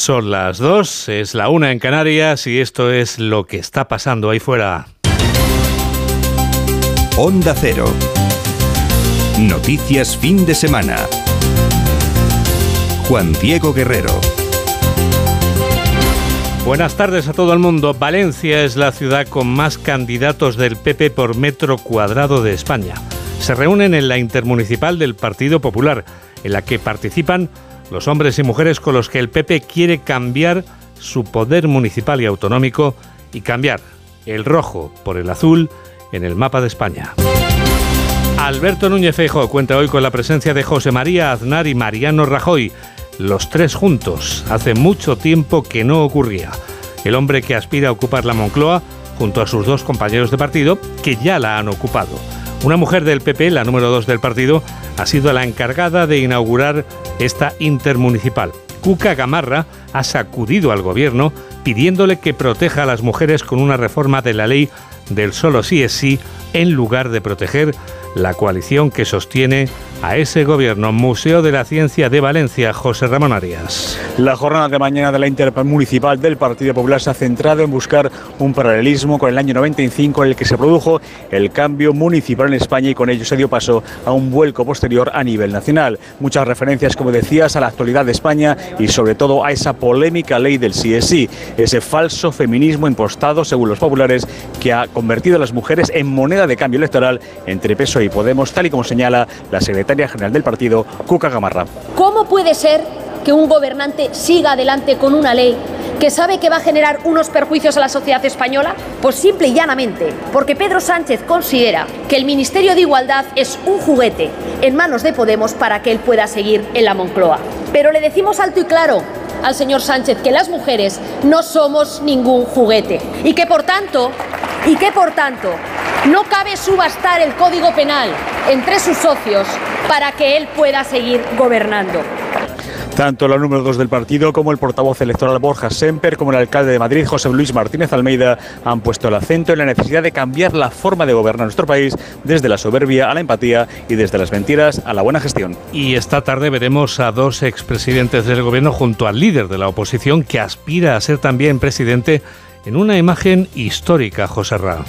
Son las dos, es la una en Canarias y esto es lo que está pasando ahí fuera. Onda Cero. Noticias fin de semana. Juan Diego Guerrero. Buenas tardes a todo el mundo. Valencia es la ciudad con más candidatos del PP por metro cuadrado de España. Se reúnen en la intermunicipal del Partido Popular, en la que participan los hombres y mujeres con los que el PP quiere cambiar su poder municipal y autonómico y cambiar el rojo por el azul en el mapa de España. Alberto Núñez Feijóo cuenta hoy con la presencia de José María Aznar y Mariano Rajoy, los tres juntos. Hace mucho tiempo que no ocurría. El hombre que aspira a ocupar la Moncloa junto a sus dos compañeros de partido que ya la han ocupado. Una mujer del PP, la número dos del partido, ha sido la encargada de inaugurar esta intermunicipal. Cuca Gamarra ha sacudido al gobierno pidiéndole que proteja a las mujeres con una reforma de la ley del solo sí es sí en lugar de proteger la coalición que sostiene a ese gobierno. Museo de la Ciencia de Valencia, José Ramón Arias. La jornada de mañana de la Intermunicipal del Partido Popular se ha centrado en buscar un paralelismo con el año 95 en el que se produjo el cambio municipal en España y con ello se dio paso a un vuelco posterior a nivel nacional. Muchas referencias, como decías, a la actualidad de España y sobre todo a esa polémica ley del sí es sí, ese falso feminismo impostado, según los populares, que ha convertido a las mujeres en moneda de cambio electoral entre PSOE y Podemos, tal y como señala la secretaria general del partido, Cuca Gamarra. ¿Cómo puede ser que un gobernante siga adelante con una ley que sabe que va a generar unos perjuicios a la sociedad española? Pues simple y llanamente, porque Pedro Sánchez considera que el Ministerio de Igualdad es un juguete en manos de Podemos para que él pueda seguir en la Moncloa. Pero le decimos alto y claro al señor Sánchez que las mujeres no somos ningún juguete y que por tanto y que por tanto no cabe subastar el Código Penal entre sus socios para que él pueda seguir gobernando. Tanto la número dos del partido como el portavoz electoral Borja Semper, como el alcalde de Madrid, José Luis Martínez Almeida, han puesto el acento en la necesidad de cambiar la forma de gobernar nuestro país desde la soberbia a la empatía y desde las mentiras a la buena gestión. Y esta tarde veremos a dos expresidentes del gobierno junto al líder de la oposición que aspira a ser también presidente en una imagen histórica, José Ra.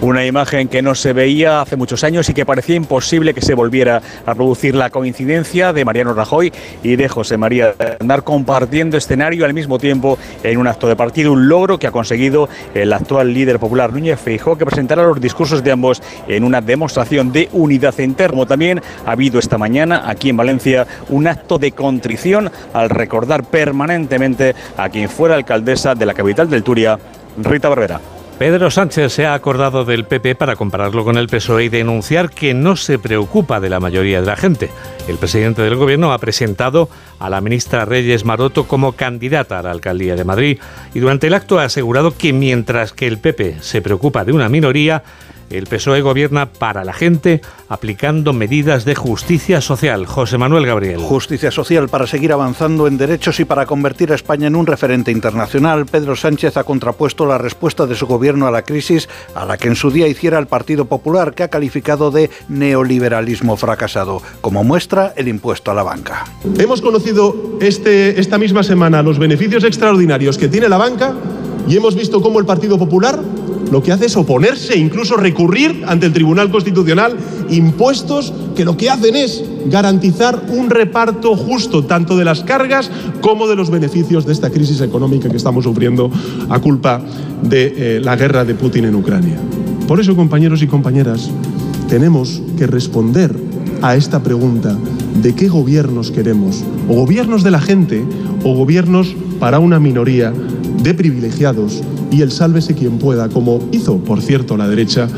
Una imagen que no se veía hace muchos años y que parecía imposible que se volviera a producir la coincidencia de Mariano Rajoy y de José María andar compartiendo escenario al mismo tiempo en un acto de partido, un logro que ha conseguido el actual líder popular Núñez Feijóo que presentará los discursos de ambos en una demostración de unidad interna. También ha habido esta mañana aquí en Valencia un acto de contrición al recordar permanentemente a quien fuera alcaldesa de la capital del Turia, Rita Barbera. Pedro Sánchez se ha acordado del PP para compararlo con el PSOE y denunciar que no se preocupa de la mayoría de la gente. El presidente del gobierno ha presentado a la ministra Reyes Maroto como candidata a la alcaldía de Madrid y durante el acto ha asegurado que mientras que el PP se preocupa de una minoría, el PSOE gobierna para la gente aplicando medidas de justicia social. José Manuel Gabriel. Justicia social para seguir avanzando en derechos y para convertir a España en un referente internacional. Pedro Sánchez ha contrapuesto la respuesta de su gobierno a la crisis a la que en su día hiciera el Partido Popular, que ha calificado de neoliberalismo fracasado, como muestra el impuesto a la banca. Hemos conocido este, esta misma semana los beneficios extraordinarios que tiene la banca y hemos visto cómo el Partido Popular lo que hace es oponerse, incluso recurrir ante el Tribunal Constitucional impuestos que lo que hacen es garantizar un reparto justo tanto de las cargas como de los beneficios de esta crisis económica que estamos sufriendo a culpa de eh, la guerra de Putin en Ucrania. Por eso, compañeros y compañeras, tenemos que responder a esta pregunta de qué gobiernos queremos, o gobiernos de la gente o gobiernos para una minoría de privilegiados y el sálvese quien pueda, como hizo, por cierto, la derecha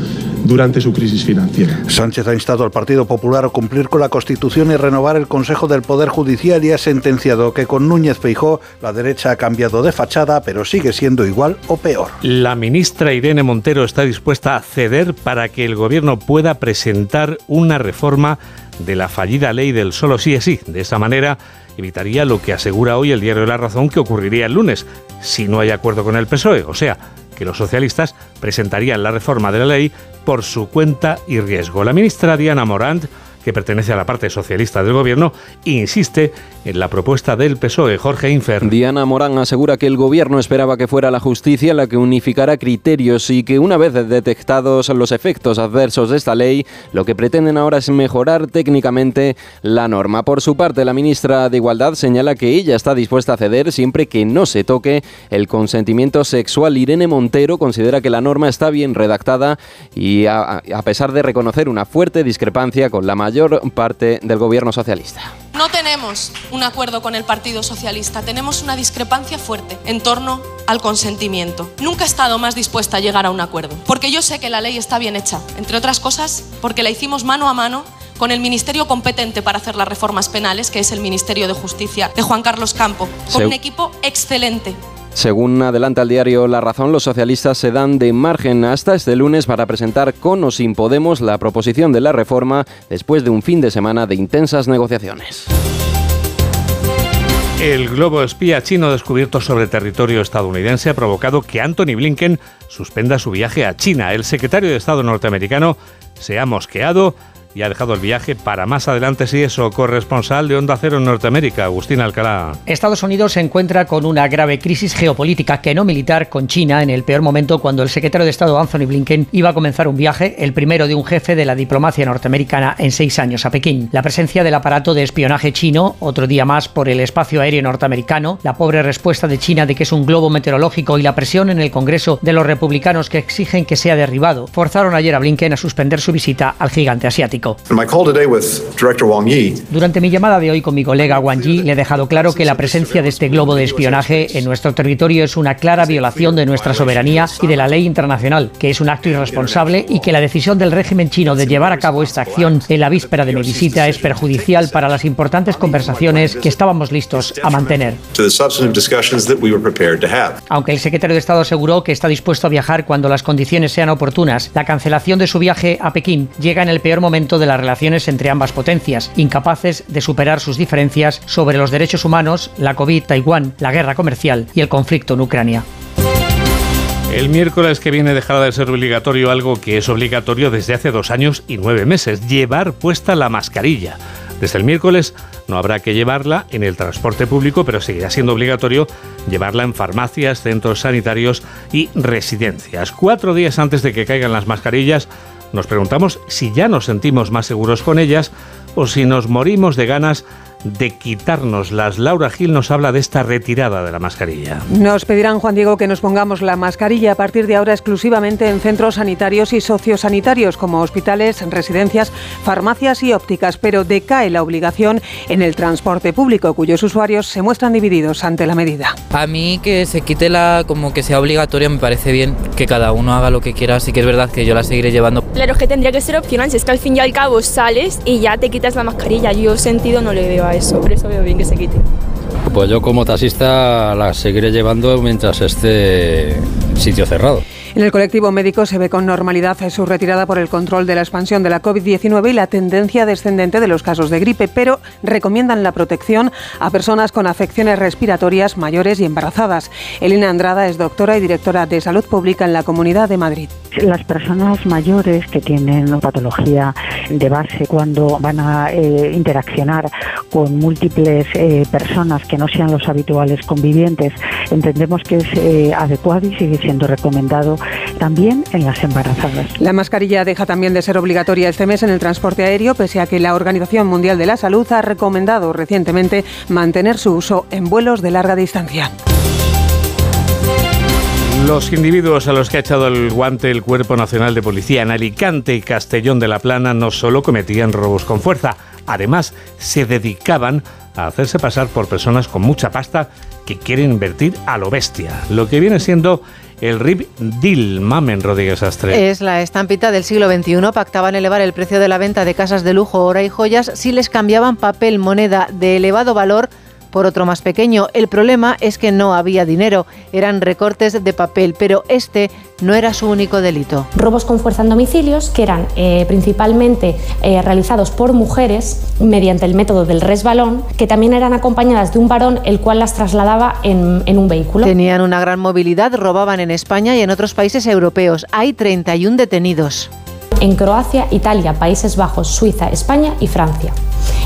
durante su crisis financiera. Sánchez ha instado al Partido Popular a cumplir con la Constitución y renovar el Consejo del Poder Judicial y ha sentenciado que con Núñez Feijó la derecha ha cambiado de fachada, pero sigue siendo igual o peor. La ministra Irene Montero está dispuesta a ceder para que el gobierno pueda presentar una reforma de la fallida ley del solo sí es sí. De esa manera evitaría lo que asegura hoy el diario la Razón que ocurriría el lunes, si no hay acuerdo con el PSOE, o sea, que los socialistas presentarían la reforma de la ley por su cuenta y riesgo. La ministra Diana Morant que pertenece a la parte socialista del gobierno, insiste en la propuesta del PSOE. Jorge Infer. Diana Morán asegura que el gobierno esperaba que fuera la justicia la que unificara criterios y que una vez detectados los efectos adversos de esta ley, lo que pretenden ahora es mejorar técnicamente la norma. Por su parte, la ministra de Igualdad señala que ella está dispuesta a ceder siempre que no se toque el consentimiento sexual. Irene Montero considera que la norma está bien redactada y a, a pesar de reconocer una fuerte discrepancia con la mayor parte del gobierno socialista. No tenemos un acuerdo con el Partido Socialista, tenemos una discrepancia fuerte en torno al consentimiento. Nunca he estado más dispuesta a llegar a un acuerdo, porque yo sé que la ley está bien hecha, entre otras cosas porque la hicimos mano a mano con el ministerio competente para hacer las reformas penales, que es el Ministerio de Justicia de Juan Carlos Campo, con un equipo excelente. Según adelanta el diario La Razón, los socialistas se dan de margen hasta este lunes para presentar con o sin Podemos la proposición de la reforma después de un fin de semana de intensas negociaciones. El globo espía chino descubierto sobre territorio estadounidense ha provocado que Anthony Blinken suspenda su viaje a China. El secretario de Estado norteamericano se ha mosqueado y ha dejado el viaje para más adelante, si eso, corresponsal de Onda Cero en Norteamérica, Agustín Alcalá. Estados Unidos se encuentra con una grave crisis geopolítica que no militar con China en el peor momento cuando el secretario de Estado Anthony Blinken iba a comenzar un viaje, el primero de un jefe de la diplomacia norteamericana en seis años a Pekín. La presencia del aparato de espionaje chino, otro día más por el espacio aéreo norteamericano, la pobre respuesta de China de que es un globo meteorológico y la presión en el Congreso de los republicanos que exigen que sea derribado, forzaron ayer a Blinken a suspender su visita al gigante asiático. In my call today with Director Wang Yi, Durante mi llamada de hoy con mi colega Wang Yi, le he dejado claro que la presencia de este globo de espionaje en nuestro territorio es una clara violación de nuestra soberanía y de la ley internacional, que es un acto irresponsable y que la decisión del régimen chino de llevar a cabo esta acción en la víspera de mi visita es perjudicial para las importantes conversaciones que estábamos listos a mantener. Aunque el secretario de Estado aseguró que está dispuesto a viajar cuando las condiciones sean oportunas, la cancelación de su viaje a Pekín llega en el peor momento de las relaciones entre ambas potencias, incapaces de superar sus diferencias sobre los derechos humanos, la COVID, Taiwán, la guerra comercial y el conflicto en Ucrania. El miércoles que viene dejará de ser obligatorio algo que es obligatorio desde hace dos años y nueve meses, llevar puesta la mascarilla. Desde el miércoles no habrá que llevarla en el transporte público, pero seguirá siendo obligatorio llevarla en farmacias, centros sanitarios y residencias. Cuatro días antes de que caigan las mascarillas, nos preguntamos si ya nos sentimos más seguros con ellas o si nos morimos de ganas de quitárnoslas. Laura Gil nos habla de esta retirada de la mascarilla. Nos pedirán, Juan Diego, que nos pongamos la mascarilla a partir de ahora exclusivamente en centros sanitarios y sociosanitarios como hospitales, residencias, farmacias y ópticas, pero decae la obligación en el transporte público, cuyos usuarios se muestran divididos ante la medida. A mí que se quite la, como que sea obligatoria, me parece bien que cada uno haga lo que quiera, sí que es verdad que yo la seguiré llevando. Claro, es que tendría que ser opcional, si es que al fin y al cabo sales y ya te quitas la mascarilla. Yo sentido no le veo a eso, eso veo bien que se quite. Pues yo como taxista la seguiré llevando mientras esté sitio cerrado. En el colectivo médico se ve con normalidad su retirada por el control de la expansión de la COVID-19 y la tendencia descendente de los casos de gripe, pero recomiendan la protección a personas con afecciones respiratorias mayores y embarazadas. Elena Andrada es doctora y directora de Salud Pública en la Comunidad de Madrid. Las personas mayores que tienen patología de base cuando van a eh, interaccionar con múltiples eh, personas que no sean los habituales convivientes, entendemos que es eh, adecuado y sigue siendo recomendado también en las embarazadas. La mascarilla deja también de ser obligatoria este mes en el transporte aéreo, pese a que la Organización Mundial de la Salud ha recomendado recientemente mantener su uso en vuelos de larga distancia. Los individuos a los que ha echado el guante el Cuerpo Nacional de Policía en Alicante y Castellón de la Plana no solo cometían robos con fuerza, además se dedicaban a hacerse pasar por personas con mucha pasta que quieren invertir a lo bestia, lo que viene siendo el RIP Deal, Mamen Rodríguez Astre. Es la estampita del siglo XXI. Pactaban elevar el precio de la venta de casas de lujo, oro y joyas si les cambiaban papel moneda de elevado valor por otro más pequeño. El problema es que no había dinero, eran recortes de papel, pero este no era su único delito. Robos con fuerza en domicilios que eran eh, principalmente eh, realizados por mujeres mediante el método del resbalón, que también eran acompañadas de un varón el cual las trasladaba en, en un vehículo. Tenían una gran movilidad, robaban en España y en otros países europeos. Hay 31 detenidos. en Croacia, Italia, Países Bajos, Suiza, España y Francia.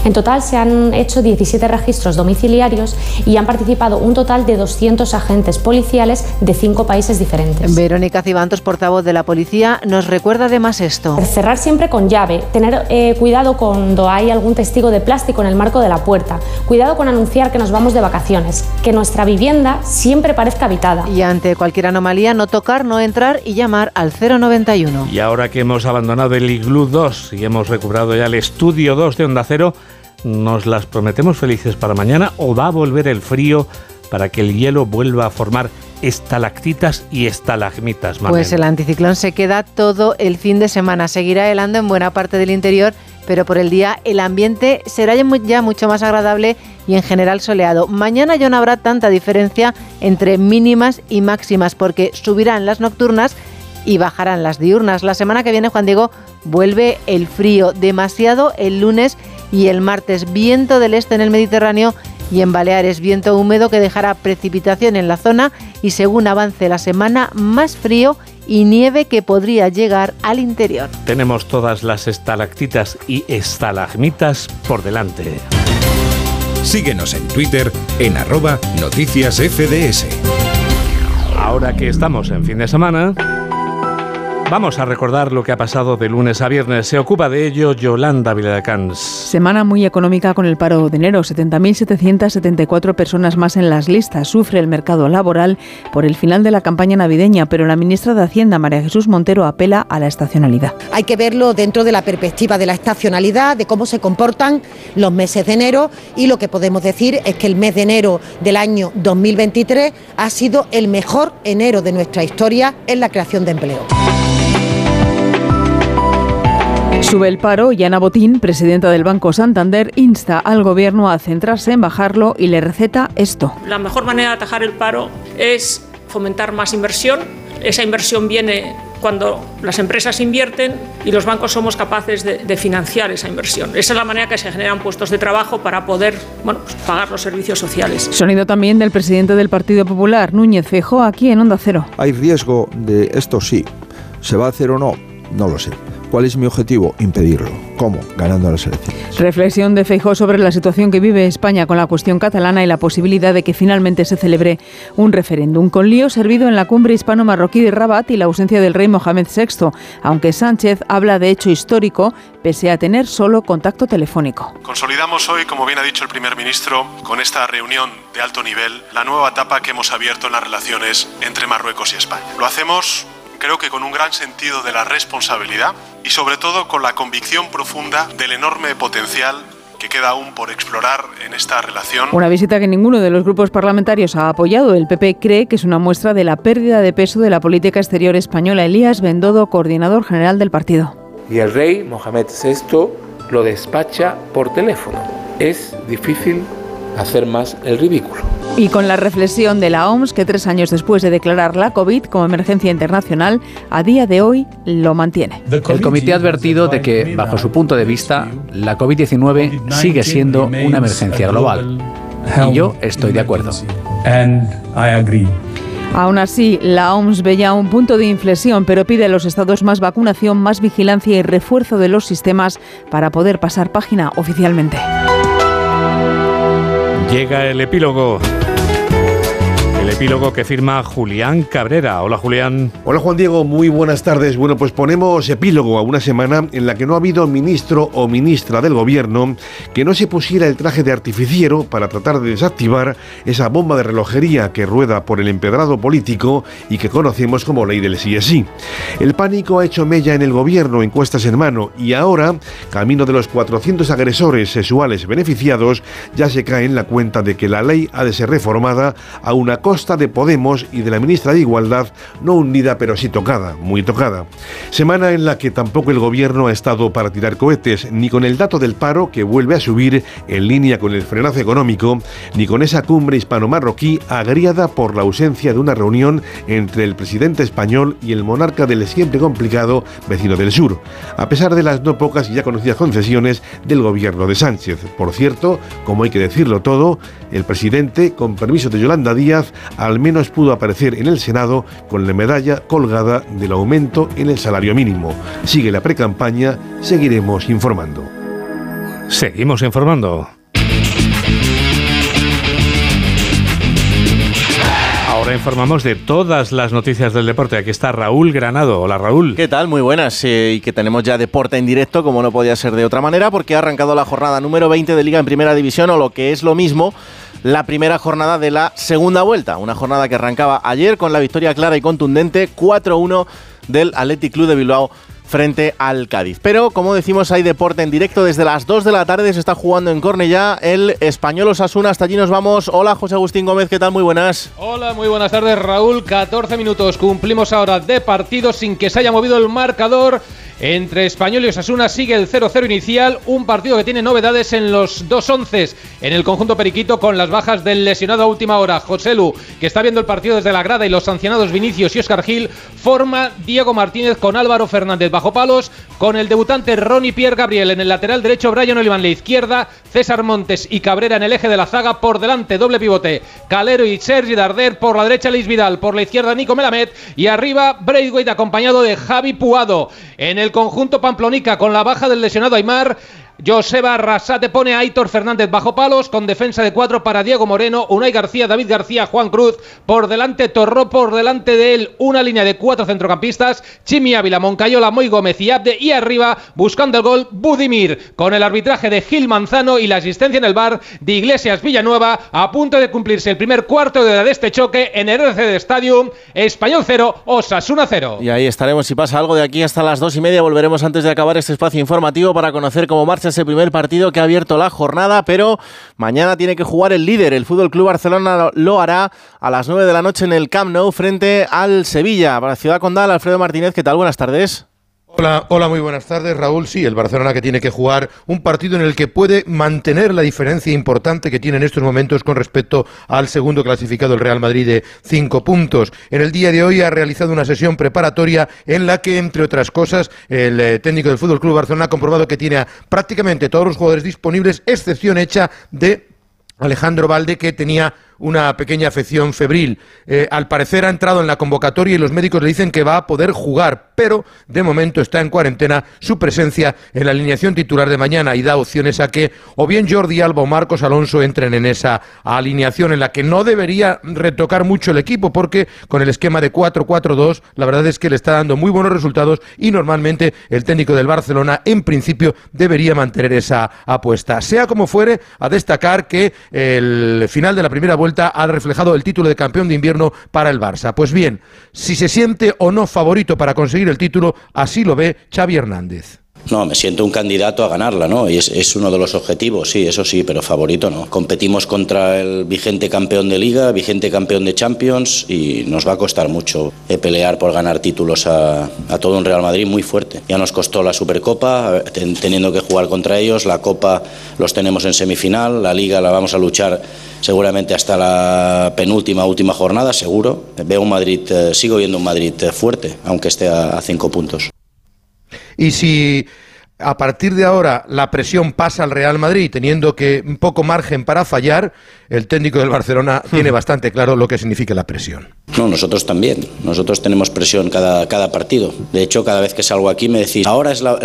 En total se han hecho 17 registros domiciliarios y han participado un total de 200 agentes policiales de cinco países diferentes. Verónica Cibantos, portavoz de la policía, nos recuerda además esto. Cerrar siempre con llave, tener eh, cuidado cuando hay algún testigo de plástico en el marco de la puerta, cuidado con anunciar que nos vamos de vacaciones, que nuestra vivienda siempre parezca habitada. Y ante cualquier anomalía, no tocar, no entrar y llamar al 091. Y ahora que hemos abandonado el Igloo 2 y hemos recuperado ya el Estudio 2 de Onda Cero, ¿nos las prometemos felices para mañana o va a volver el frío para que el hielo vuelva a formar estalactitas y estalagmitas? Pues el anticiclón se queda todo el fin de semana. Seguirá helando en buena parte del interior, pero por el día el ambiente será ya mucho más agradable y en general soleado. Mañana ya no habrá tanta diferencia entre mínimas y máximas porque subirán las nocturnas y bajarán las diurnas. La semana que viene, Juan Diego, vuelve el frío, demasiado el lunes y el martes. Viento del este en el Mediterráneo y en Baleares, viento húmedo que dejará precipitación en la zona y según avance la semana, más frío y nieve que podría llegar al interior. Tenemos todas las estalactitas y estalagmitas por delante. Síguenos en Twitter en arroba noticias FDS. Ahora que estamos en fin de semana, vamos a recordar lo que ha pasado de lunes a viernes. Se ocupa de ello Yolanda Viladecans. Semana muy económica con el paro de enero. 70.774 personas más en las listas. Sufre el mercado laboral por el final de la campaña navideña, pero la ministra de Hacienda, María Jesús Montero, apela a la estacionalidad. Hay que verlo dentro de la perspectiva de la estacionalidad, de cómo se comportan los meses de enero y lo que podemos decir es que el mes de enero del año 2023 ha sido el mejor enero de nuestra historia en la creación de empleo. Sube el paro y Ana Botín, presidenta del Banco Santander, insta al gobierno a centrarse en bajarlo y le receta esto. La mejor manera de atajar el paro es fomentar más inversión. Esa inversión viene cuando las empresas invierten y los bancos somos capaces de, de financiar esa inversión. Esa es la manera que se generan puestos de trabajo para poder bueno, pues, pagar los servicios sociales. Sonido también del presidente del Partido Popular, Núñez Feijóo, aquí en Onda Cero. ¿Hay riesgo de esto? Sí. ¿Se va a hacer o no? No lo sé. ¿Cuál es mi objetivo? Impedirlo. ¿Cómo? Ganando las elecciones. Reflexión de Feijóo sobre la situación que vive España con la cuestión catalana y la posibilidad de que finalmente se celebre un referéndum. Con lío servido en la cumbre hispano-marroquí de Rabat y la ausencia del rey Mohamed VI, aunque Sánchez habla de hecho histórico, pese a tener solo contacto telefónico. Consolidamos hoy, como bien ha dicho el primer ministro, con esta reunión de alto nivel, la nueva etapa que hemos abierto en las relaciones entre Marruecos y España. Lo hacemos creo que con un gran sentido de la responsabilidad y sobre todo con la convicción profunda del enorme potencial que queda aún por explorar en esta relación. Una visita que ninguno de los grupos parlamentarios ha apoyado. El PP cree que es una muestra de la pérdida de peso de la política exterior española. Elías Bendodo, coordinador general del partido. Y el rey Mohamed VI lo despacha por teléfono. Es difícil hacer más el ridículo. Y con la reflexión de la OMS, que tres años después de declarar la COVID como emergencia internacional, a día de hoy lo mantiene. El comité ha advertido de que, bajo su punto de vista, la COVID-19 sigue siendo una emergencia global. Y yo estoy de acuerdo. Aún así, la OMS ve ya un punto de inflexión, pero pide a los estados más vacunación, más vigilancia y refuerzo de los sistemas para poder pasar página oficialmente. Llega el epílogo. Epílogo que firma Julián Cabrera. Hola Julián. Hola Juan Diego, muy buenas tardes. Bueno, pues ponemos epílogo a una semana en la que no ha habido ministro o ministra del gobierno que no se pusiera el traje de artificiero para tratar de desactivar esa bomba de relojería que rueda por el empedrado político y que conocemos como ley del sí es sí. El pánico ha hecho mella en el gobierno, encuestas en mano, y ahora, camino de los 400 agresores sexuales beneficiados, ya se cae en la cuenta de que la ley ha de ser reformada a una costa de Podemos y de la ministra de Igualdad, no hundida pero sí tocada, muy tocada. Semana en la que tampoco el gobierno ha estado para tirar cohetes, ni con el dato del paro que vuelve a subir en línea con el frenazo económico, ni con esa cumbre hispano-marroquí agriada por la ausencia de una reunión entre el presidente español y el monarca del siempre complicado vecino del sur, a pesar de las no pocas y ya conocidas concesiones del gobierno de Sánchez. Por cierto, como hay que decirlo todo, el presidente, con permiso de Yolanda Díaz, al menos pudo aparecer en el Senado con la medalla colgada del aumento en el salario mínimo. Sigue la precampaña, seguiremos informando. Seguimos informando. Ahora informamos de todas las noticias del deporte. Aquí está Raúl Granado. Hola Raúl. ¿Qué tal? Muy buenas. Eh, y que tenemos ya deporte en directo, como no podía ser de otra manera, porque ha arrancado la jornada número 20 de Liga en Primera División, o lo que es lo mismo, la primera jornada de la segunda vuelta. Una jornada que arrancaba ayer con la victoria clara y contundente 4-1 del Athletic Club de Bilbao frente al Cádiz. Pero como decimos, hay deporte en directo desde las 2 de la tarde. Se está jugando en Cornellá el español Osasuna. Hasta allí nos vamos. Hola José Agustín Gómez, ¿qué tal? Muy buenas. Hola, muy buenas tardes Raúl. 14 minutos. Cumplimos ahora de partido sin que se haya movido el marcador. Entre Español y Osasuna sigue el 0-0 inicial, un partido que tiene novedades en los dos once en el conjunto periquito con las bajas del lesionado a última hora, José Lu, que está viendo el partido desde la grada y los sancionados Vinicius y Oscar Gil, forma Diego Martínez con Álvaro Fernández bajo palos, con el debutante Ronnie Pierre Gabriel en el lateral derecho, Brian Olivan en la izquierda, César Montes y Cabrera en el eje de la zaga, por delante doble pivote, Calero y Sergi Darder, por la derecha Luis Vidal, por la izquierda Nico Melamed y arriba Braithwaite acompañado de Javi Puado. En el conjunto Pamplonica con la baja del lesionado Aymar Joseba Arrasate pone a Aitor Fernández bajo palos con defensa de cuatro para Diego Moreno, Unai García, David García, Juan Cruz, por delante Torró, por delante de él una línea de cuatro centrocampistas, Chimi Ávila, Moncayola, Moy Gómez y Abde y arriba buscando el gol Budimir con el arbitraje de Gil Manzano y la asistencia en el bar de Iglesias Villanueva a punto de cumplirse el primer cuarto de, de este choque en el RCD Stadium, Español 0, Osasuna 0. Y ahí estaremos, si pasa algo de aquí hasta las dos y media volveremos antes de acabar este espacio informativo para conocer cómo marcha ese primer partido que ha abierto la jornada, pero mañana tiene que jugar el líder. El Fútbol Club Barcelona lo hará a las 9 de la noche en el Camp Nou frente al Sevilla. Para Ciudad Condal, Alfredo Martínez, ¿qué tal? Buenas tardes. Hola, hola, muy buenas tardes, Raúl. Sí, el Barcelona que tiene que jugar un partido en el que puede mantener la diferencia importante que tiene en estos momentos con respecto al segundo clasificado, el Real Madrid, de cinco puntos. En el día de hoy ha realizado una sesión preparatoria en la que, entre otras cosas, el eh, técnico del Fútbol Club Barcelona ha comprobado que tiene a prácticamente todos los jugadores disponibles, excepción hecha de Alejandro Valde, que tenía una pequeña afección febril. Eh, al parecer ha entrado en la convocatoria y los médicos le dicen que va a poder jugar, pero de momento está en cuarentena su presencia en la alineación titular de mañana y da opciones a que o bien Jordi Alba o Marcos Alonso entren en esa alineación en la que no debería retocar mucho el equipo porque con el esquema de 4-4-2 la verdad es que le está dando muy buenos resultados y normalmente el técnico del Barcelona en principio debería mantener esa apuesta. Sea como fuere, a destacar que el final de la primera vuelta ha reflejado el título de campeón de invierno para el Barça. Pues bien, si se siente o no favorito para conseguir el título, así lo ve Xavi Hernández. No, me siento un candidato a ganarla, ¿no? Y es, uno de los objetivos, sí, eso sí, pero favorito no. Competimos contra el vigente campeón de Liga, vigente campeón de Champions y nos va a costar mucho eh, pelear por ganar títulos a, todo un Real Madrid muy fuerte. Ya nos costó la Supercopa, teniendo que jugar contra ellos, la Copa los tenemos en semifinal, la Liga la vamos a luchar seguramente hasta la penúltima, última jornada, seguro. Veo un Madrid, eh, sigo viendo un Madrid eh, fuerte, aunque esté a cinco puntos. Y si a partir de ahora la presión pasa al Real Madrid, teniendo que un poco margen para fallar, el técnico del Barcelona hmm. tiene bastante claro lo que significa la presión. No, nosotros también. Nosotros tenemos presión cada, cada partido. De hecho, cada vez que salgo aquí me decís, ahora es, la,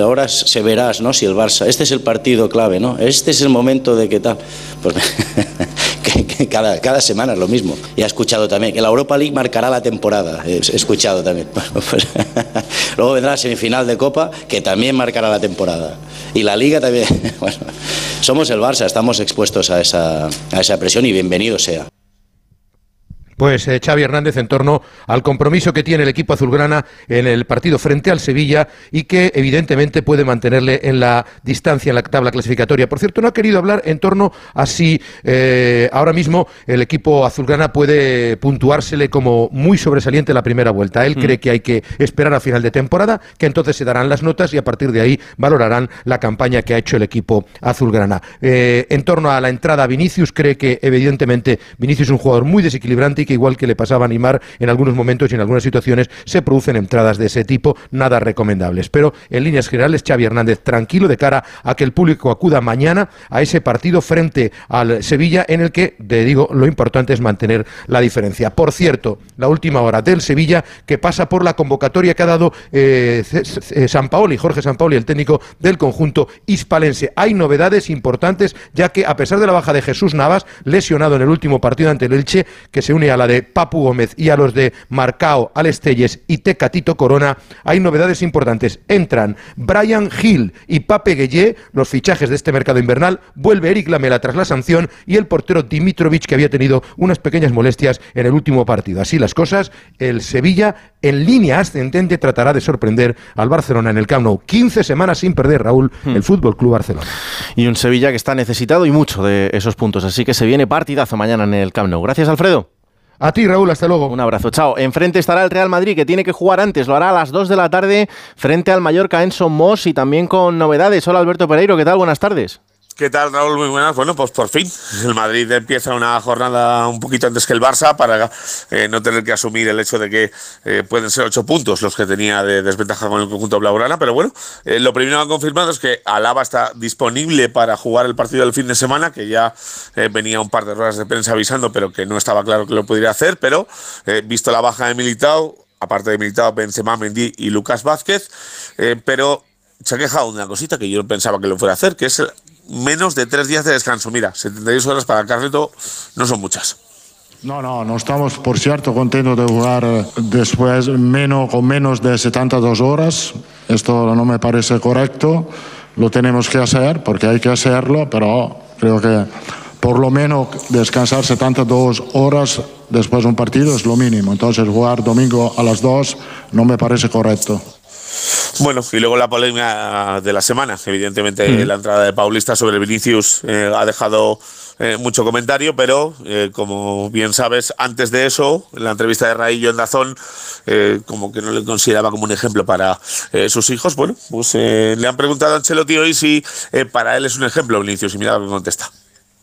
ahora se verás, ¿no? Si el Barça, este es el partido clave, ¿no? Este es el momento de que tal. Pues que, cada, cada semana es lo mismo. Y he escuchado también que la Europa League marcará la temporada. He, escuchado también. Pues, luego vendrá la semifinal de Copa, que también marcará la temporada. Y la Liga también. Bueno, somos el Barça, estamos expuestos a esa, a esa presión y bienvenido sea pues eh, Xavi Hernández en torno al compromiso que tiene el equipo azulgrana en el partido frente al Sevilla y que evidentemente puede mantenerle en la distancia en la tabla clasificatoria. Por cierto, no ha querido hablar en torno a si eh, ahora mismo el equipo azulgrana puede puntuársele como muy sobresaliente la primera vuelta. Él mm. cree que hay que esperar a final de temporada, que entonces se darán las notas y a partir de ahí valorarán la campaña que ha hecho el equipo azulgrana. Eh, en torno a la entrada Vinicius, cree que evidentemente Vinicius es un jugador muy desequilibrante que igual que le pasaba a Neymar en algunos momentos y en algunas situaciones se producen entradas de ese tipo nada recomendables. Pero en líneas generales, Xavi Hernández tranquilo de cara a que el público acuda mañana a ese partido frente al Sevilla en el que, te digo, lo importante es mantener la diferencia. Por cierto, la última hora del Sevilla que pasa por la convocatoria que ha dado eh, San Paoli, Jorge San Paoli, el técnico del conjunto hispalense. Hay novedades importantes ya que a pesar de la baja de Jesús Navas, lesionado en el último partido ante el Elche, que se une a la de Papu Gómez y a los de Marcao, Alestelles y Tecatito Corona, hay novedades importantes. Entran Brian Hill y Pape Gueye, los fichajes de este mercado invernal, vuelve Eric Lamela tras la sanción y el portero Dimitrovic que había tenido unas pequeñas molestias en el último partido. Así las cosas, el Sevilla en línea ascendente tratará de sorprender al Barcelona en el Camp Nou. 15 semanas sin perder, Raúl, hmm. el Fútbol Club Barcelona. Y un Sevilla que está necesitado y mucho de esos puntos, así que se viene partidazo mañana en el Camp Nou. Gracias, Alfredo. A ti, Raúl, hasta luego. Un abrazo, chao. Enfrente estará el Real Madrid, que tiene que jugar antes. Lo hará a las 2 de la tarde frente al Mallorca en Somos y también con novedades. Hola, Alberto Pereiro, ¿qué tal? Buenas tardes. ¿Qué tal, Raúl? Muy buenas. Bueno, pues por fin el Madrid empieza una jornada un poquito antes que el Barça para eh, no tener que asumir el hecho de que eh, pueden ser ocho puntos los que tenía de desventaja con el conjunto blaugrana. Pero bueno, eh, lo primero que han confirmado es que Alaba está disponible para jugar el partido del fin de semana, que ya venía un par de horas de prensa avisando, pero que no estaba claro que lo pudiera hacer. Pero visto la baja de Militao, aparte de Militao, Benzema, Mendy y Lucas Vázquez, pero se ha quejado de una cosita que yo pensaba que lo fuera a hacer, que es menos de tres días de descanso. Mira, 72 horas para Carleto no son muchas. No, no, no estamos, por cierto, contentos de jugar eh, después menos, con menos de 72 horas. Esto no me parece correcto. Lo tenemos que hacer porque hay que hacerlo, pero creo que por lo menos descansar 72 horas después de un partido es lo mínimo. Entonces jugar domingo a las 2 no me parece correcto. Bueno, y luego la polémica de la semana. Evidentemente, la entrada de Paulista sobre Vinicius eh, ha dejado eh, mucho comentario, pero eh, como bien sabes, antes de eso, en la entrevista de Raillo en Dazón, como que no le consideraba como un ejemplo para sus hijos. Bueno, pues le han preguntado a Ancelotti hoy si para él es un ejemplo Vinicius, y mira lo que contesta.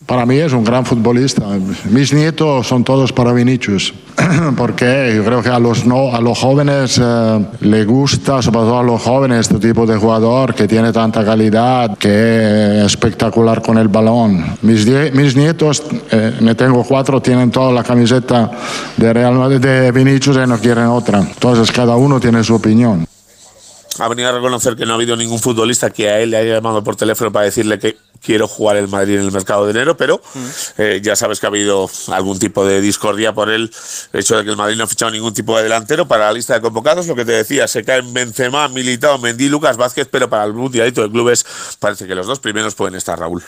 Para mí es un gran futbolista. Mis nietos son todos para Vinicius, porque yo creo que a los, no, a los jóvenes eh, le gusta, sobre todo a los jóvenes, este tipo de jugador que tiene tanta calidad, que es espectacular con el balón. Mis, mis nietos, eh, me tengo cuatro, tienen toda la camiseta de Real Madrid, de Vinicius y no quieren otra. Entonces cada uno tiene su opinión ha venido a reconocer que no ha habido ningún futbolista que a él le haya llamado por teléfono para decirle que quiero jugar el Madrid en el mercado de enero, pero mm. eh, ya sabes que ha habido algún tipo de discordia por el hecho de que el Madrid no ha fichado ningún tipo de delantero para la lista de convocados. Lo que te decía, se caen Benzema, Militao, Mendy, Lucas Vázquez, pero para el mundialito de clubes parece que los dos primeros pueden estar, Raúl.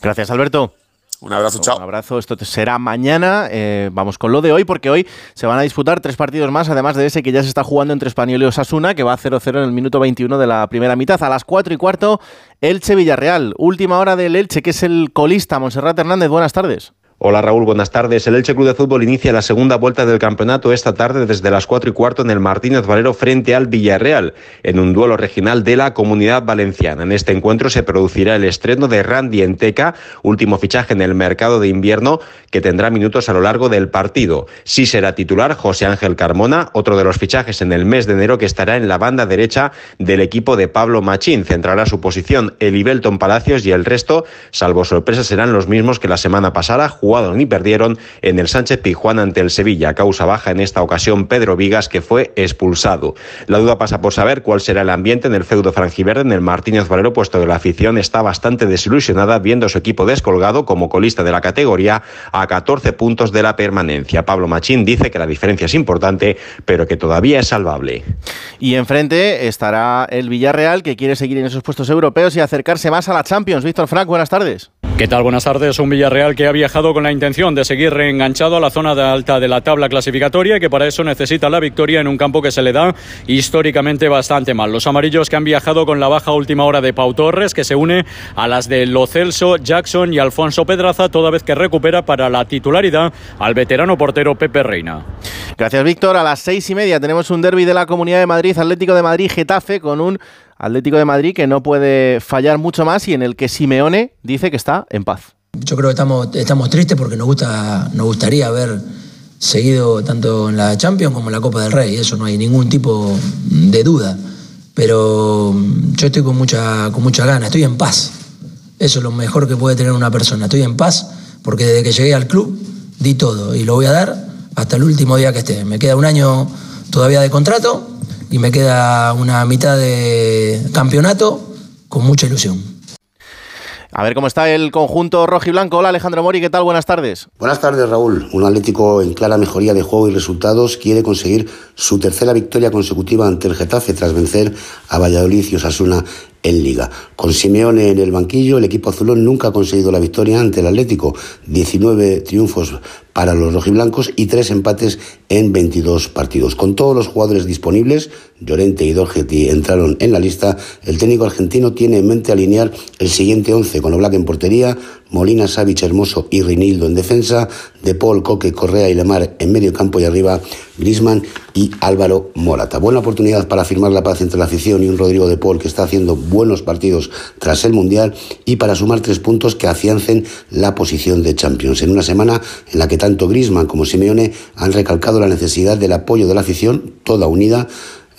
Gracias, Alberto. Un abrazo, chao. Un abrazo, esto será mañana. Eh, vamos con lo de hoy, porque hoy se van a disputar tres partidos más, además de ese que ya se está jugando entre Español y Osasuna, que va a 0-0 en el minuto 21 de la primera mitad. A las 4 y cuarto, Elche-Villarreal. Última hora del Elche, que es el colista. Monserrat Hernández, buenas tardes. Hola Raúl, buenas tardes. El Elche Club de Fútbol inicia la segunda vuelta del campeonato esta tarde desde las 4 y cuarto en el Martínez Valero frente al Villarreal, en un duelo regional de la Comunidad Valenciana. En este encuentro se producirá el estreno de Randy Enteca, último fichaje en el mercado de invierno, que tendrá minutos a lo largo del partido. Sí será titular José Ángel Carmona, otro de los fichajes en el mes de enero que estará en la banda derecha del equipo de Pablo Machín. Centrará su posición Elibelton Palacios y el resto, salvo sorpresa, serán los mismos que la semana pasada jugaron ni perdieron en el Sánchez Pizjuán ante el Sevilla. Causa baja en esta ocasión Pedro Vigas, que fue expulsado. La duda pasa por saber cuál será el ambiente en el feudo franjiverde en el Martínez Valero, puesto que la afición está bastante desilusionada viendo su equipo descolgado como colista de la categoría a 14 puntos de la permanencia. Pablo Machín dice que la diferencia es importante, pero que todavía es salvable. Y enfrente estará el Villarreal, que quiere seguir en esos puestos europeos y acercarse más a la Champions. Víctor Frank, buenas tardes. ¿Qué tal? Buenas tardes. Un Villarreal que ha viajado con la intención de seguir reenganchado a la zona de alta de la tabla clasificatoria y que para eso necesita la victoria en un campo que se le da históricamente bastante mal. Los amarillos que han viajado con la baja última hora de Pau Torres, que se une a las de Lo Celso, Jackson y Alfonso Pedraza, toda vez que recupera para la titularidad al veterano portero Pepe Reina. Gracias, Víctor. A las seis y media tenemos un derby de la Comunidad de Madrid, Atlético de Madrid, Getafe, con un Atlético de Madrid que no puede fallar mucho más y en el que Simeone dice que está en paz. Yo creo que estamos, estamos tristes porque nos, gusta, gustaría ver seguido tanto en la Champions como en la Copa del Rey, eso no hay ningún tipo de duda. Pero yo estoy con mucha, con mucha gana, estoy en paz. Eso es lo mejor que puede tener una persona. Estoy en paz porque desde que llegué al club di todo y lo voy a dar hasta el último día que esté. Me queda un año todavía de contrato y me queda una mitad de campeonato con mucha ilusión. A ver cómo está el conjunto rojo y blanco. Hola Alejandro Mori, ¿qué tal? Buenas tardes. Buenas tardes Raúl. Un Atlético en clara mejoría de juego y resultados quiere conseguir su tercera victoria consecutiva ante el Getafe tras vencer a Valladolid y Osasuna en Liga. Con Simeone en el banquillo, el equipo azulón nunca ha conseguido la victoria ante el Atlético. 19 triunfos para los rojiblancos y 3 empates en 22 partidos. Con todos los jugadores disponibles, Llorente y Dorgetti entraron en la lista. El técnico argentino tiene en mente alinear el siguiente 11 con Oblak en portería, Molina, Savic, Hermoso y Rinildo en defensa, De Paul, Coque, Correa y Lemar en medio campo y arriba Grisman y Álvaro Morata. Buena oportunidad para firmar la paz entre la afición y un Rodrigo De Paul que está haciendo buenos partidos tras el Mundial y para sumar tres puntos que afiancen la posición de Champions. En una semana en la que tanto Grisman como Simeone han recalcado la necesidad del apoyo de la afición, toda unida,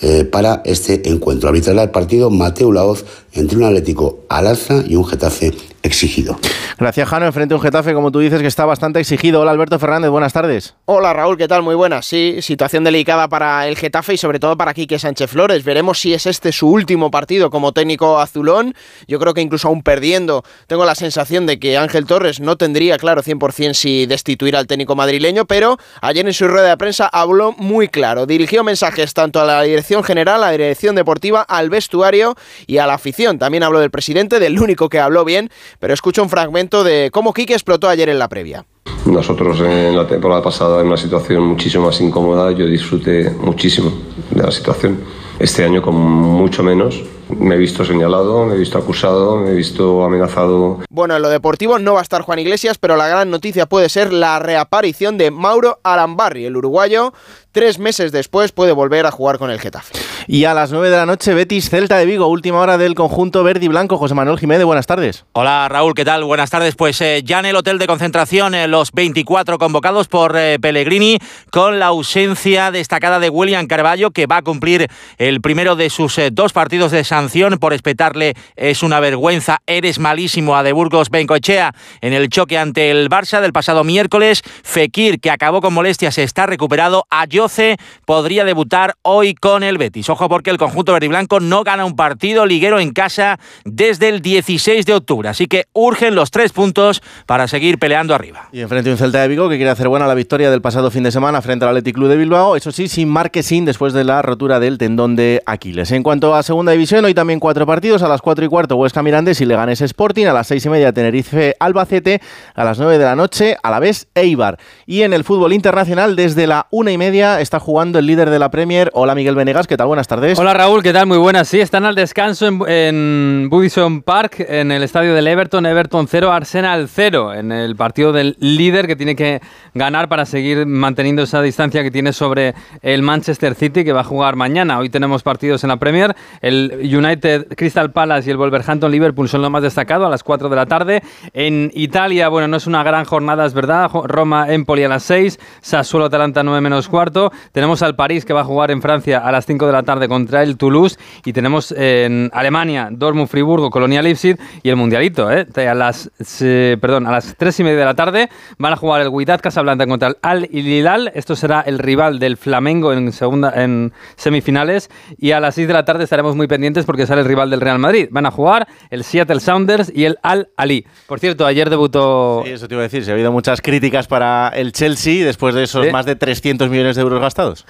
eh, para este encuentro. Arbitrará el partido Mateo Laoz entre un Atlético al alza y un Getafe exigido. Gracias, Jano. Enfrente a un Getafe, como tú dices, que está bastante exigido. Hola, Alberto Fernández. Buenas tardes. Hola, Raúl. ¿Qué tal? Muy buenas. Sí, situación delicada para el Getafe y sobre todo para Quique Sánchez Flores. Veremos si es este su último partido como técnico azulón. Yo creo que incluso aún perdiendo, tengo la sensación de que Ángel Torres no tendría claro 100% si destituir al técnico madrileño, pero ayer en su rueda de prensa habló muy claro. Dirigió mensajes tanto a la dirección general, a la dirección deportiva, al vestuario y a la afición. También habló del presidente, del único que habló bien, pero escucho un fragmento de cómo Quique explotó ayer en la previa. Nosotros en la temporada pasada en una situación muchísimo más incómoda, yo disfruté muchísimo de la situación. Este año con mucho menos, me he visto señalado, me he visto acusado, me he visto amenazado. Bueno, en lo deportivo no va a estar Juan Iglesias, pero la gran noticia puede ser la reaparición de Mauro Arambarri, el uruguayo. Tres meses después puede volver a jugar con el Getafe. Y a las 9 de la noche, Betis Celta de Vigo, última hora del conjunto verde y blanco. José Manuel Jiménez, buenas tardes. Hola Raúl, ¿qué tal? Buenas tardes. Pues eh, ya en el hotel de concentración, eh, los 24 convocados por eh, Pellegrini, con la ausencia destacada de William Carballo, que va a cumplir el primero de sus dos partidos de sanción por espetarle es una vergüenza, eres malísimo a De Burgos Bencoechea en el choque ante el Barça del pasado miércoles. Fekir, que acabó con molestias, está recuperado. Ayoce podría debutar hoy con el Betis. Ojo porque el conjunto verde blanco no gana un partido liguero en casa desde el 16 de octubre. Así que urgen los tres puntos para seguir peleando arriba. Y enfrente un Celta de Vigo que quiere hacer buena la victoria del pasado fin de semana frente al Athletic de Bilbao. Eso sí, sin Marquesín después de la rotura del tendón de Aquiles. En cuanto a segunda división, hoy también cuatro partidos. A las cuatro y cuarto, Huesca Mirandés y Leganés Sporting. A las seis y media, Tenerife Albacete. A las nueve de la noche, a la vez Eibar. Y en el fútbol internacional, desde la una y media, está jugando el líder de la Premier. Hola Miguel Venegas, ¿qué tal? Buenas tardes. Hola Raúl, ¿qué tal? Muy buenas. Sí, están al descanso en, en Budison Park, en el estadio del Everton. Everton 0, Arsenal 0, en el partido del líder que tiene que ganar para seguir manteniendo esa distancia que tiene sobre el Manchester City que va a jugar mañana. Hoy tenemos partidos en la Premier. El United Crystal Palace y el Wolverhampton Liverpool son lo más destacado a las 4 de la tarde. En Italia, bueno, no es una gran jornada, es verdad. Roma Empoli a las 6, Sassuolo Atalanta 9 menos cuarto. Tenemos al París que va a jugar en Francia a las 5 de la tarde contra el Toulouse y tenemos en Alemania Dortmund Friburgo, Colonia Leipzig y el Mundialito, ¿eh? A las eh, perdón, a las 3 y media de la tarde van a jugar el Wydad Casablanca contra el Al Hilal. Esto será el rival del Flamengo en segunda en semifinales y a las 6 de la tarde estaremos muy pendientes porque sale el rival del Real Madrid. Van a jugar el Seattle Sounders y el Al Ali. Por cierto, ayer debutó Sí, eso te iba a decir, se ha habido muchas críticas para el Chelsea después de esos Sí. más de 300 millones de euros gastados.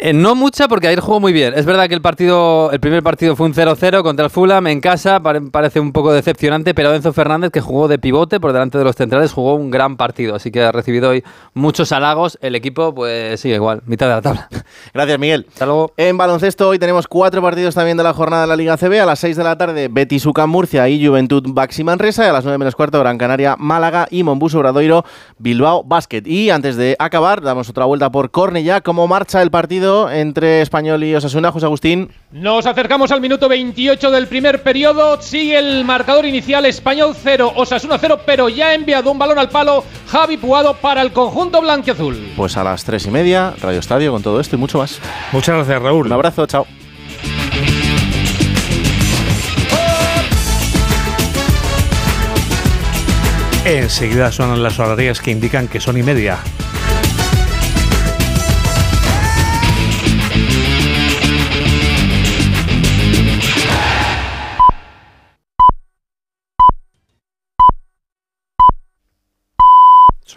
Eh, no mucha porque ayer jugó muy bien. Es verdad que el partido, el primer partido fue un 0-0 contra el Fulham en casa, pare- parece un poco decepcionante, pero Enzo Fernández, que jugó de pivote por delante de los centrales, jugó un gran partido, así que ha recibido hoy muchos halagos. El equipo, pues sigue igual, mitad de la tabla. Gracias, Miguel. Hasta luego. En baloncesto hoy tenemos cuatro partidos también de la jornada de la Liga CB. A las 6 de la tarde, Betis UCAM Murcia y Juventud Baxi Manresa. Y a las 9 menos cuarto, Gran Canaria Málaga y Monbus Obradoiro Bilbao Basket. Y antes de acabar, damos otra vuelta por Cornellá. ¿Cómo marcha el partido entre Español y Osasuna, José Agustín? Nos acercamos al minuto 28 del primer periodo. Sigue el marcador inicial Español 0, Osasuna 0, pero ya ha enviado un balón al palo Javi Puado para el conjunto blanquiazul. Pues a las 3 y media, Radio Estadio con todo esto y mucho más. Muchas gracias, Raúl. Un abrazo, chao. Enseguida suenan las horarias que indican que son y media.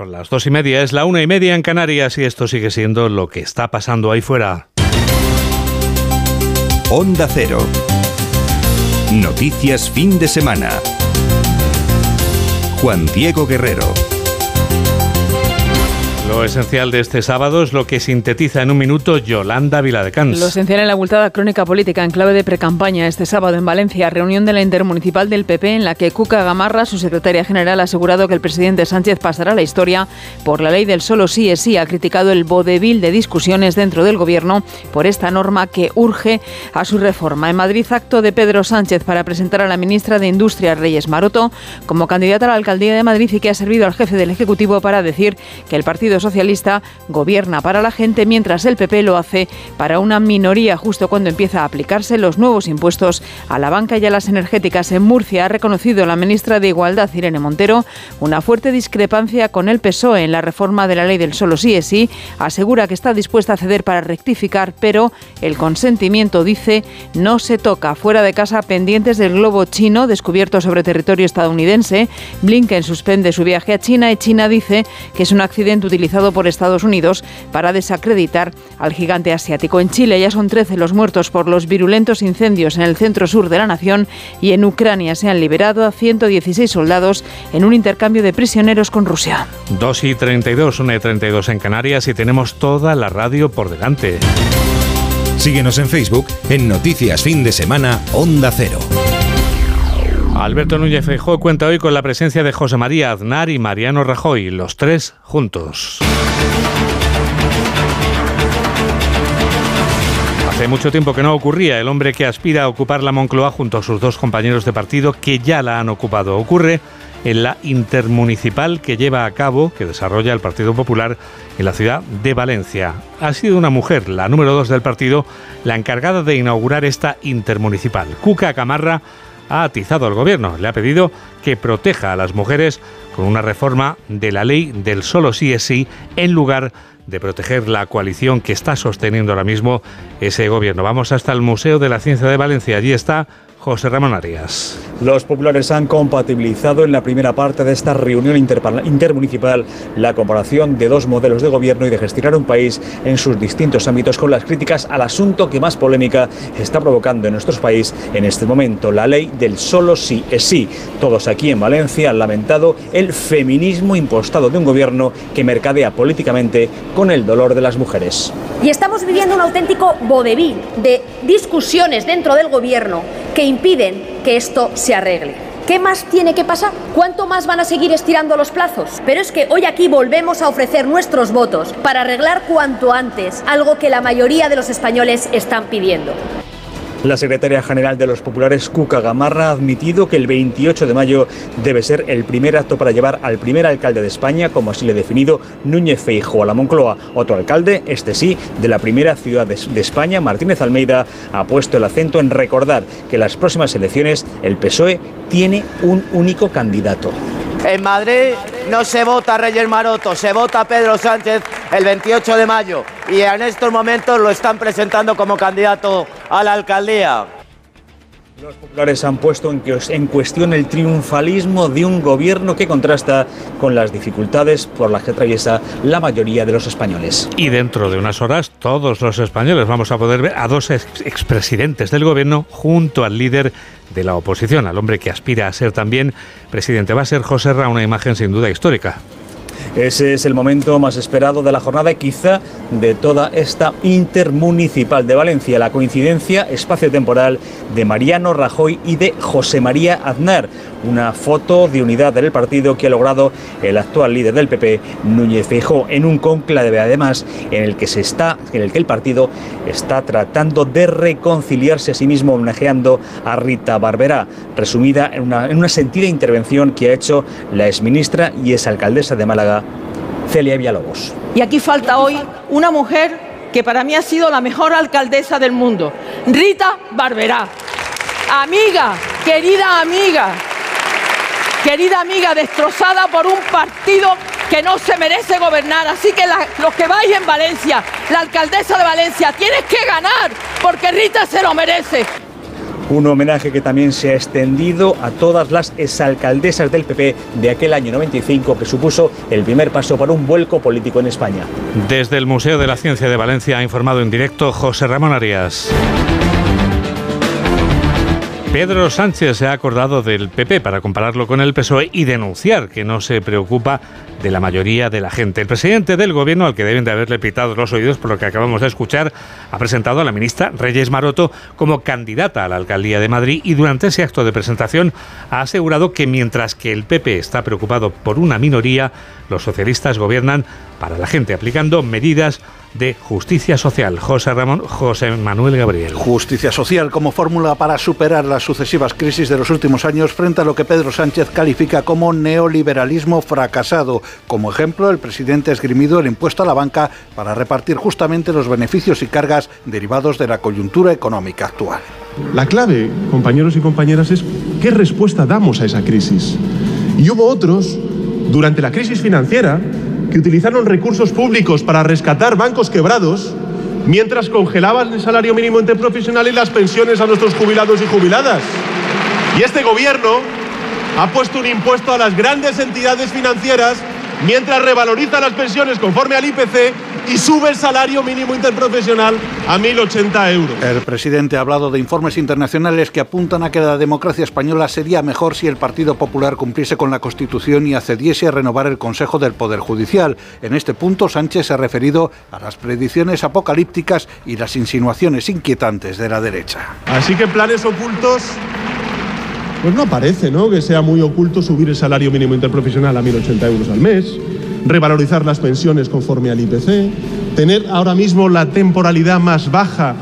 Son las dos y media, es la una y media en Canarias y esto sigue siendo lo que está pasando ahí fuera. Onda Cero. Noticias fin de semana. Juan Diego Guerrero. Lo esencial de este sábado es lo que sintetiza en un minuto Yolanda Viladecans. Lo esencial en la abultada crónica política en clave de precampaña este sábado en Valencia, reunión de la Intermunicipal del PP en la que Cuca Gamarra, su secretaria general, ha asegurado que el presidente Sánchez pasará la historia por la ley del solo sí es sí. Ha criticado el vodevil de discusiones dentro del gobierno por esta norma que urge a su reforma. En Madrid, acto de Pedro Sánchez para presentar a la ministra de Industria, Reyes Maroto, como candidata a la alcaldía de Madrid y que ha servido al jefe del Ejecutivo para decir que el Partido Socialista gobierna para la gente mientras el PP lo hace para una minoría justo cuando empieza a aplicarse los nuevos impuestos a la banca y a las energéticas. En Murcia ha reconocido la ministra de Igualdad, Irene Montero, una fuerte discrepancia con el PSOE en la reforma de la ley del solo sí es sí. Asegura que está dispuesta a ceder para rectificar, pero el consentimiento, dice, no se toca. Fuera de casa, pendientes del globo chino descubierto sobre territorio estadounidense. Blinken suspende su viaje a China y China dice que es un accidente utilizado por Estados Unidos para desacreditar al gigante asiático. En Chile ya son 13 los muertos por los virulentos incendios en el centro sur de la nación y en Ucrania se han liberado a 116 soldados en un intercambio de prisioneros con Rusia. 2 y 32, 1 y 32 en Canarias y tenemos toda la radio por delante. Síguenos en Facebook en Noticias Fin de Semana Onda Cero. Alberto Núñez Feijóo cuenta hoy con la presencia de José María Aznar y Mariano Rajoy, los tres juntos. Hace mucho tiempo que no ocurría el hombre que aspira a ocupar la Moncloa junto a sus dos compañeros de partido que ya la han ocupado. Ocurre en la intermunicipal que lleva a cabo, que desarrolla el Partido Popular en la ciudad de Valencia. Ha sido una mujer, la número dos del partido, la encargada de inaugurar esta intermunicipal. Cuca Camarra ha atizado al gobierno. Le ha pedido que proteja a las mujeres con una reforma de la ley del solo sí es sí en lugar de proteger la coalición que está sosteniendo ahora mismo ese gobierno. Vamos hasta el Museo de la Ciencia de Valencia. Allí está José Ramón Arias. Los populares han compatibilizado en la primera parte de esta reunión intermunicipal la comparación de dos modelos de gobierno y de gestionar un país en sus distintos ámbitos con las críticas al asunto que más polémica está provocando en nuestro país en este momento, la ley del solo sí es sí. Todos aquí en Valencia han lamentado el feminismo impostado de un gobierno que mercadea políticamente con el dolor de las mujeres. Y estamos viviendo un auténtico vodevil de discusiones dentro del gobierno que impiden que esto se arregle. ¿Qué más tiene que pasar? ¿Cuánto más van a seguir estirando los plazos? Pero es que hoy aquí volvemos a ofrecer nuestros votos para arreglar cuanto antes algo que la mayoría de los españoles están pidiendo. La secretaria general de los populares, Cuca Gamarra, ha admitido que el 28 de mayo debe ser el primer acto para llevar al primer alcalde de España, como así le ha definido Núñez Feijóo a la Moncloa. Otro alcalde, este sí, de la primera ciudad de España, Martínez Almeida, ha puesto el acento en recordar que en las próximas elecciones el PSOE tiene un único candidato. En Madrid no se vota Reyes Maroto, se vota Pedro Sánchez el 28 de mayo y en estos momentos lo están presentando como candidato a la alcaldía. Los populares han puesto en, cuestión el triunfalismo de un gobierno que contrasta con las dificultades por las que atraviesa la mayoría de los españoles. Y dentro de unas horas todos los españoles vamos a poder ver a dos ex expresidentes del gobierno junto al líder de la oposición, al hombre que aspira a ser también presidente. Va a ser José Ra, una imagen sin duda histórica. Ese es el momento más esperado de la jornada y quizá de toda esta intermunicipal de Valencia. La coincidencia espacio-temporal de Mariano Rajoy y de José María Aznar. Una foto de unidad del partido que ha logrado el actual líder del PP, Núñez Feijóo, en un conclave además en el que se está, en el que el partido está tratando de reconciliarse a sí mismo homenajeando a Rita Barberá, resumida en una, en una sentida intervención que ha hecho la exministra y exalcaldesa de Málaga, Celia Villalobos. Y aquí falta hoy una mujer que para mí ha sido la mejor alcaldesa del mundo, Rita Barberá. Amiga, querida amiga, querida amiga, destrozada por un partido que no se merece gobernar. Así que los que vais en Valencia, la alcaldesa de Valencia, tienes que ganar, porque Rita se lo merece. Un homenaje que también se ha extendido a todas las exalcaldesas del PP de aquel año 95 que supuso el primer paso para un vuelco político en España. Desde el Museo de la Ciencia de Valencia ha informado en directo José Ramón Arias. Pedro Sánchez se ha acordado del PP para compararlo con el PSOE y denunciar que no se preocupa de la mayoría de la gente. El presidente del gobierno, al que deben de haberle pitado los oídos por lo que acabamos de escuchar, ha presentado a la ministra Reyes Maroto como candidata a la alcaldía de Madrid y durante ese acto de presentación ha asegurado que mientras que el PP está preocupado por una minoría, los socialistas gobiernan para la gente, aplicando medidas de justicia social. José Ramón José Manuel Gabriel. Justicia social como fórmula para superar las sucesivas crisis de los últimos años frente a lo que Pedro Sánchez califica como neoliberalismo fracasado. Como ejemplo, el presidente ha esgrimido el impuesto a la banca para repartir justamente los beneficios y cargas derivados de la coyuntura económica actual. La clave, compañeros y compañeras, es qué respuesta damos a esa crisis. Y hubo otros, durante la crisis financiera, que utilizaron recursos públicos para rescatar bancos quebrados mientras congelaban el salario mínimo interprofesional y las pensiones a nuestros jubilados y jubiladas. Y este gobierno ha puesto un impuesto a las grandes entidades financieras mientras revaloriza las pensiones conforme al IPC y sube el salario mínimo interprofesional a 1.080 euros. El presidente ha hablado de informes internacionales que apuntan a que la democracia española sería mejor si el Partido Popular cumpliese con la Constitución y accediese a renovar el Consejo del Poder Judicial. En este punto, Sánchez se ha referido a las predicciones apocalípticas y las insinuaciones inquietantes de la derecha. Así que planes ocultos pues no parece, ¿no? Que sea muy oculto subir el salario mínimo interprofesional a 1.080 euros al mes, revalorizar las pensiones conforme al IPC, tener ahora mismo la temporalidad más baja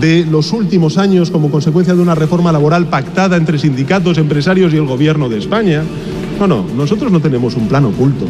de los últimos años como consecuencia de una reforma laboral pactada entre sindicatos, empresarios y el gobierno de España. No, no, nosotros no tenemos un plan oculto.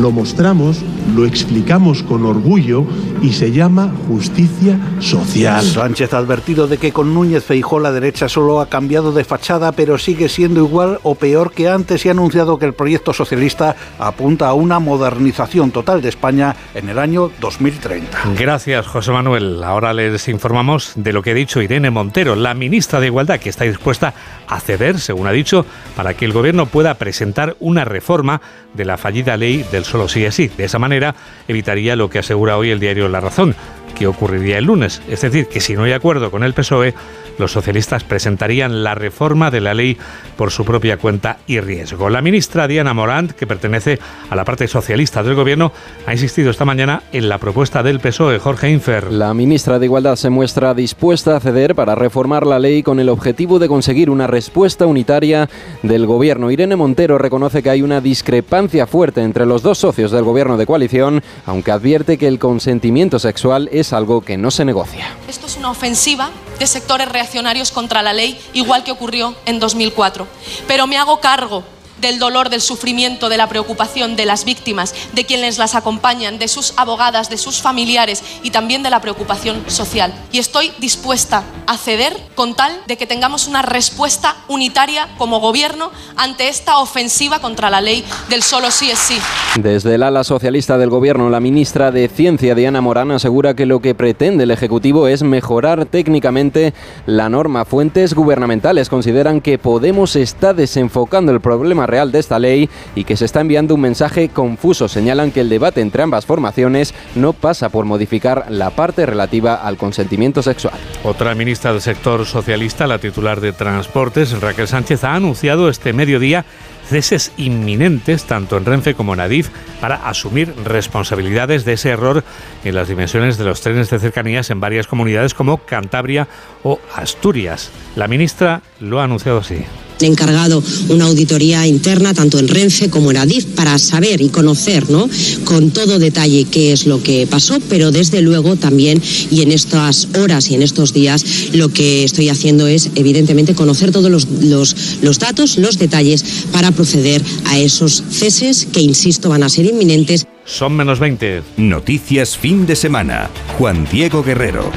Lo mostramos, lo explicamos con orgullo y se llama justicia social. Sánchez ha advertido de que con Núñez Feijó la derecha solo ha cambiado de fachada, pero sigue siendo igual o peor que antes y ha anunciado que el proyecto socialista apunta a una modernización total de España en el año 2030. Gracias, José Manuel. Ahora les informamos de lo que ha dicho Irene Montero, la ministra de Igualdad, que está dispuesta a ceder, según ha dicho, para que el gobierno pueda presentar una reforma de la fallida ley del solo sí es sí. De esa manera evitaría lo que asegura hoy el diario La Razón, que ocurriría el lunes. Es decir, que si no hay acuerdo con el PSOE, los socialistas presentarían la reforma de la ley por su propia cuenta y riesgo. La ministra Diana Morant, que pertenece a la parte socialista del gobierno, ha insistido esta mañana en la propuesta del PSOE, Jorge Infer. La ministra de Igualdad se muestra dispuesta a ceder para reformar la ley con el objetivo de conseguir una respuesta unitaria del gobierno. Irene Montero reconoce que hay una discrepancia fuerte entre los dos socios del gobierno de coalición, aunque advierte que el consentimiento sexual es algo que no se negocia. Esto es una ofensiva de sectores reaccionarios contra la ley, igual que ocurrió en 2004. Pero me hago cargo del dolor, del sufrimiento, de la preocupación de las víctimas, de quienes las acompañan, de sus abogadas, de sus familiares y también de la preocupación social. Y estoy dispuesta a ceder con tal de que tengamos una respuesta unitaria como gobierno ante esta ofensiva contra la ley del solo sí es sí. Desde el ala socialista del gobierno, la ministra de Ciencia, Diana Morán, asegura que lo que pretende el Ejecutivo es mejorar técnicamente la norma. Fuentes gubernamentales consideran que Podemos está desenfocando el problema real de esta ley y que se está enviando un mensaje confuso. Señalan que el debate entre ambas formaciones no pasa por modificar la parte relativa al consentimiento sexual. Otra ministra del sector socialista, la titular de Transportes, Raquel Sánchez, ha anunciado este mediodía ceses inminentes tanto en Renfe como en Adif para asumir responsabilidades de ese error en las dimensiones de los trenes de cercanías en varias comunidades como Cantabria o Asturias. La ministra lo ha anunciado así encargado una auditoría interna tanto en Renfe como en Adif para saber y conocer ¿no? con todo detalle qué es lo que pasó, pero desde luego también y en estas horas y en estos días lo que estoy haciendo es evidentemente conocer todos los, los, los datos, los detalles para proceder a esos ceses que, insisto, van a ser inminentes. Son menos 20. Noticias fin de semana. Juan Diego Guerrero.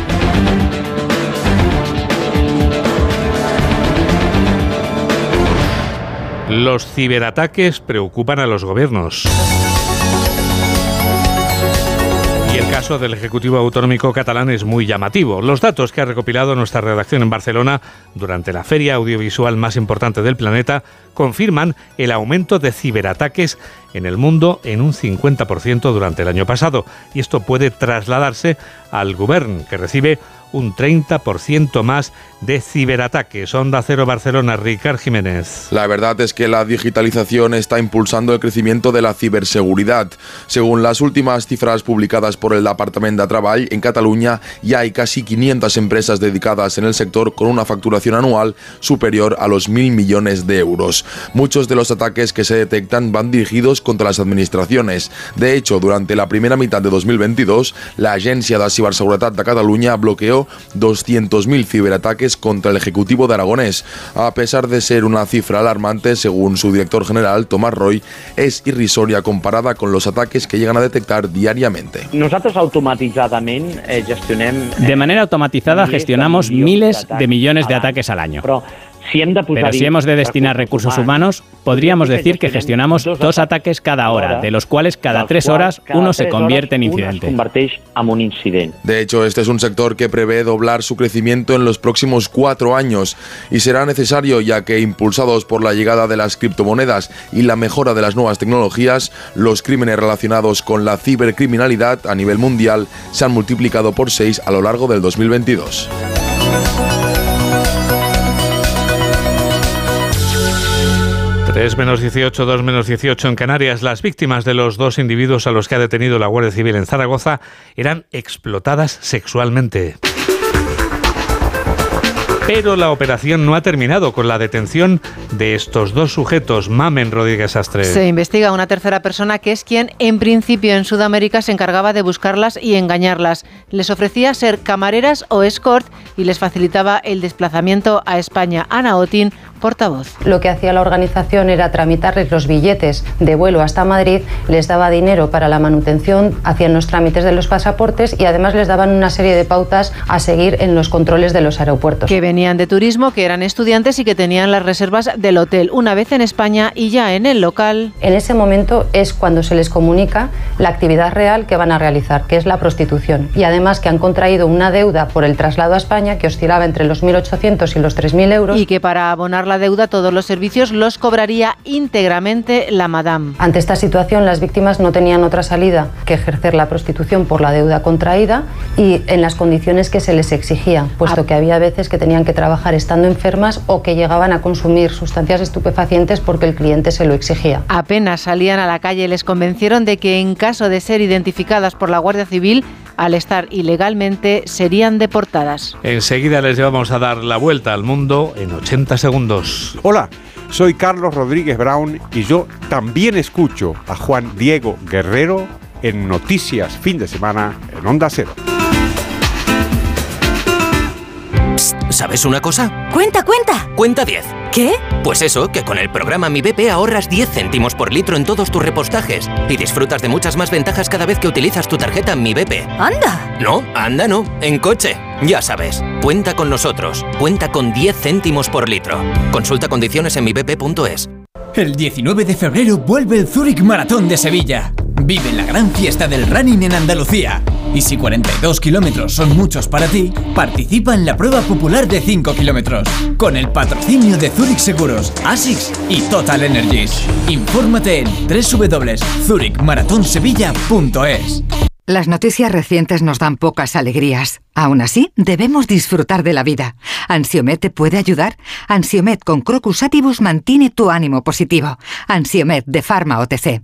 Los ciberataques preocupan a los gobiernos. Y el caso del Ejecutivo Autonómico catalán es muy llamativo. Los datos que ha recopilado nuestra redacción en Barcelona durante la feria audiovisual más importante del planeta confirman el aumento de ciberataques en el mundo en un 50% durante el año pasado. Y esto puede trasladarse al Govern, que recibe un 30% más de ciberataques. Onda Cero Barcelona, Ricard Jiménez. La verdad es que la digitalización está impulsando el crecimiento de la ciberseguridad. Según las últimas cifras publicadas por el Departamento de Trabajo, en Cataluña ya hay casi 500 empresas dedicadas en el sector con una facturación anual superior a los mil millones de euros. Muchos de los ataques que se detectan van dirigidos contra las administraciones. De hecho, durante la primera mitad de 2022, la Agencia de Ciberseguridad de Cataluña bloqueó 200.000 ciberataques contra el Ejecutivo de Aragonés. A pesar de ser una cifra alarmante, según su director general, Tomás Roy, es irrisoria comparada con los ataques que llegan a detectar diariamente. Nosotros automatizadamente eh, gestionemos... De manera automatizada gestionamos miles de millones de ataques al año. Pero si hemos de destinar recursos humanos, podríamos decir que gestionamos dos ataques cada hora, de los cuales cada tres horas uno se convierte en incidente. De hecho, este es un sector que prevé doblar su crecimiento en los próximos cuatro años y será necesario ya que impulsados por la llegada de las criptomonedas y la mejora de las nuevas tecnologías, los crímenes relacionados con la cibercriminalidad a nivel mundial se han multiplicado por seis a lo largo del 2022. 3 menos 18, 2 menos 18 en Canarias. Las víctimas de los dos individuos a los que ha detenido la Guardia Civil en Zaragoza eran explotadas sexualmente. Pero la operación no ha terminado con la detención de estos dos sujetos, Mamen Rodríguez Astre. Se investiga una tercera persona que es quien, en principio, en Sudamérica se encargaba de buscarlas y engañarlas. Les ofrecía ser camareras o escort y les facilitaba el desplazamiento a España. Ana Otin, portavoz. Lo que hacía la organización era tramitarles los billetes de vuelo hasta Madrid, les daba dinero para la manutención, hacían los trámites de los pasaportes y además les daban una serie de pautas a seguir en los controles de los aeropuertos. Que venían de turismo, que eran estudiantes y que tenían las reservas del hotel una vez en España y ya en el local. En ese momento es cuando se les comunica la actividad real que van a realizar, que es la prostitución. Y además que han contraído una deuda por el traslado a España que oscilaba entre los 1.800 y los 3.000 euros. Y que para abonar la deuda todos los servicios los cobraría íntegramente la madame. Ante esta situación las víctimas no tenían otra salida que ejercer la prostitución por la deuda contraída y en las condiciones que se les exigía, puesto que había veces que tenían que trabajar estando enfermas o que llegaban a consumir sustancias estupefacientes porque el cliente se lo exigía. Apenas salían a la calle les convencieron de que en caso de ser identificadas por la Guardia Civil, al estar ilegalmente, serían deportadas. Enseguida les llevamos a dar la vuelta al mundo en 80 segundos. Hola, soy Carlos Rodríguez Brown y yo también escucho a Juan Diego Guerrero en Noticias Fin de Semana en Onda Cero. ¿Sabes una cosa? Cuenta, cuenta. Cuenta 10. ¿Qué? Pues eso, que con el programa Mi BP ahorras 10 céntimos por litro en todos tus repostajes y disfrutas de muchas más ventajas cada vez que utilizas tu tarjeta Mi BP. ¡Anda! No, anda no, en coche. Ya sabes, cuenta con nosotros. Cuenta con 10 céntimos por litro. Consulta condiciones en mibp.es. El 19 de febrero vuelve el Zurich Maratón de Sevilla. Vive la gran fiesta del running en Andalucía. Y si 42 kilómetros son muchos para ti, participa en la prueba popular de 5 kilómetros. Con el patrocinio de Zurich Seguros, ASICS y Total Energies. Infórmate en www.zurichmaratonsevilla.es. Las noticias recientes nos dan pocas alegrías. Aún así, debemos disfrutar de la vida. ¿Ansiomet te puede ayudar? Ansiomet con Crocus Atibus mantiene tu ánimo positivo. Ansiomet de Pharma OTC.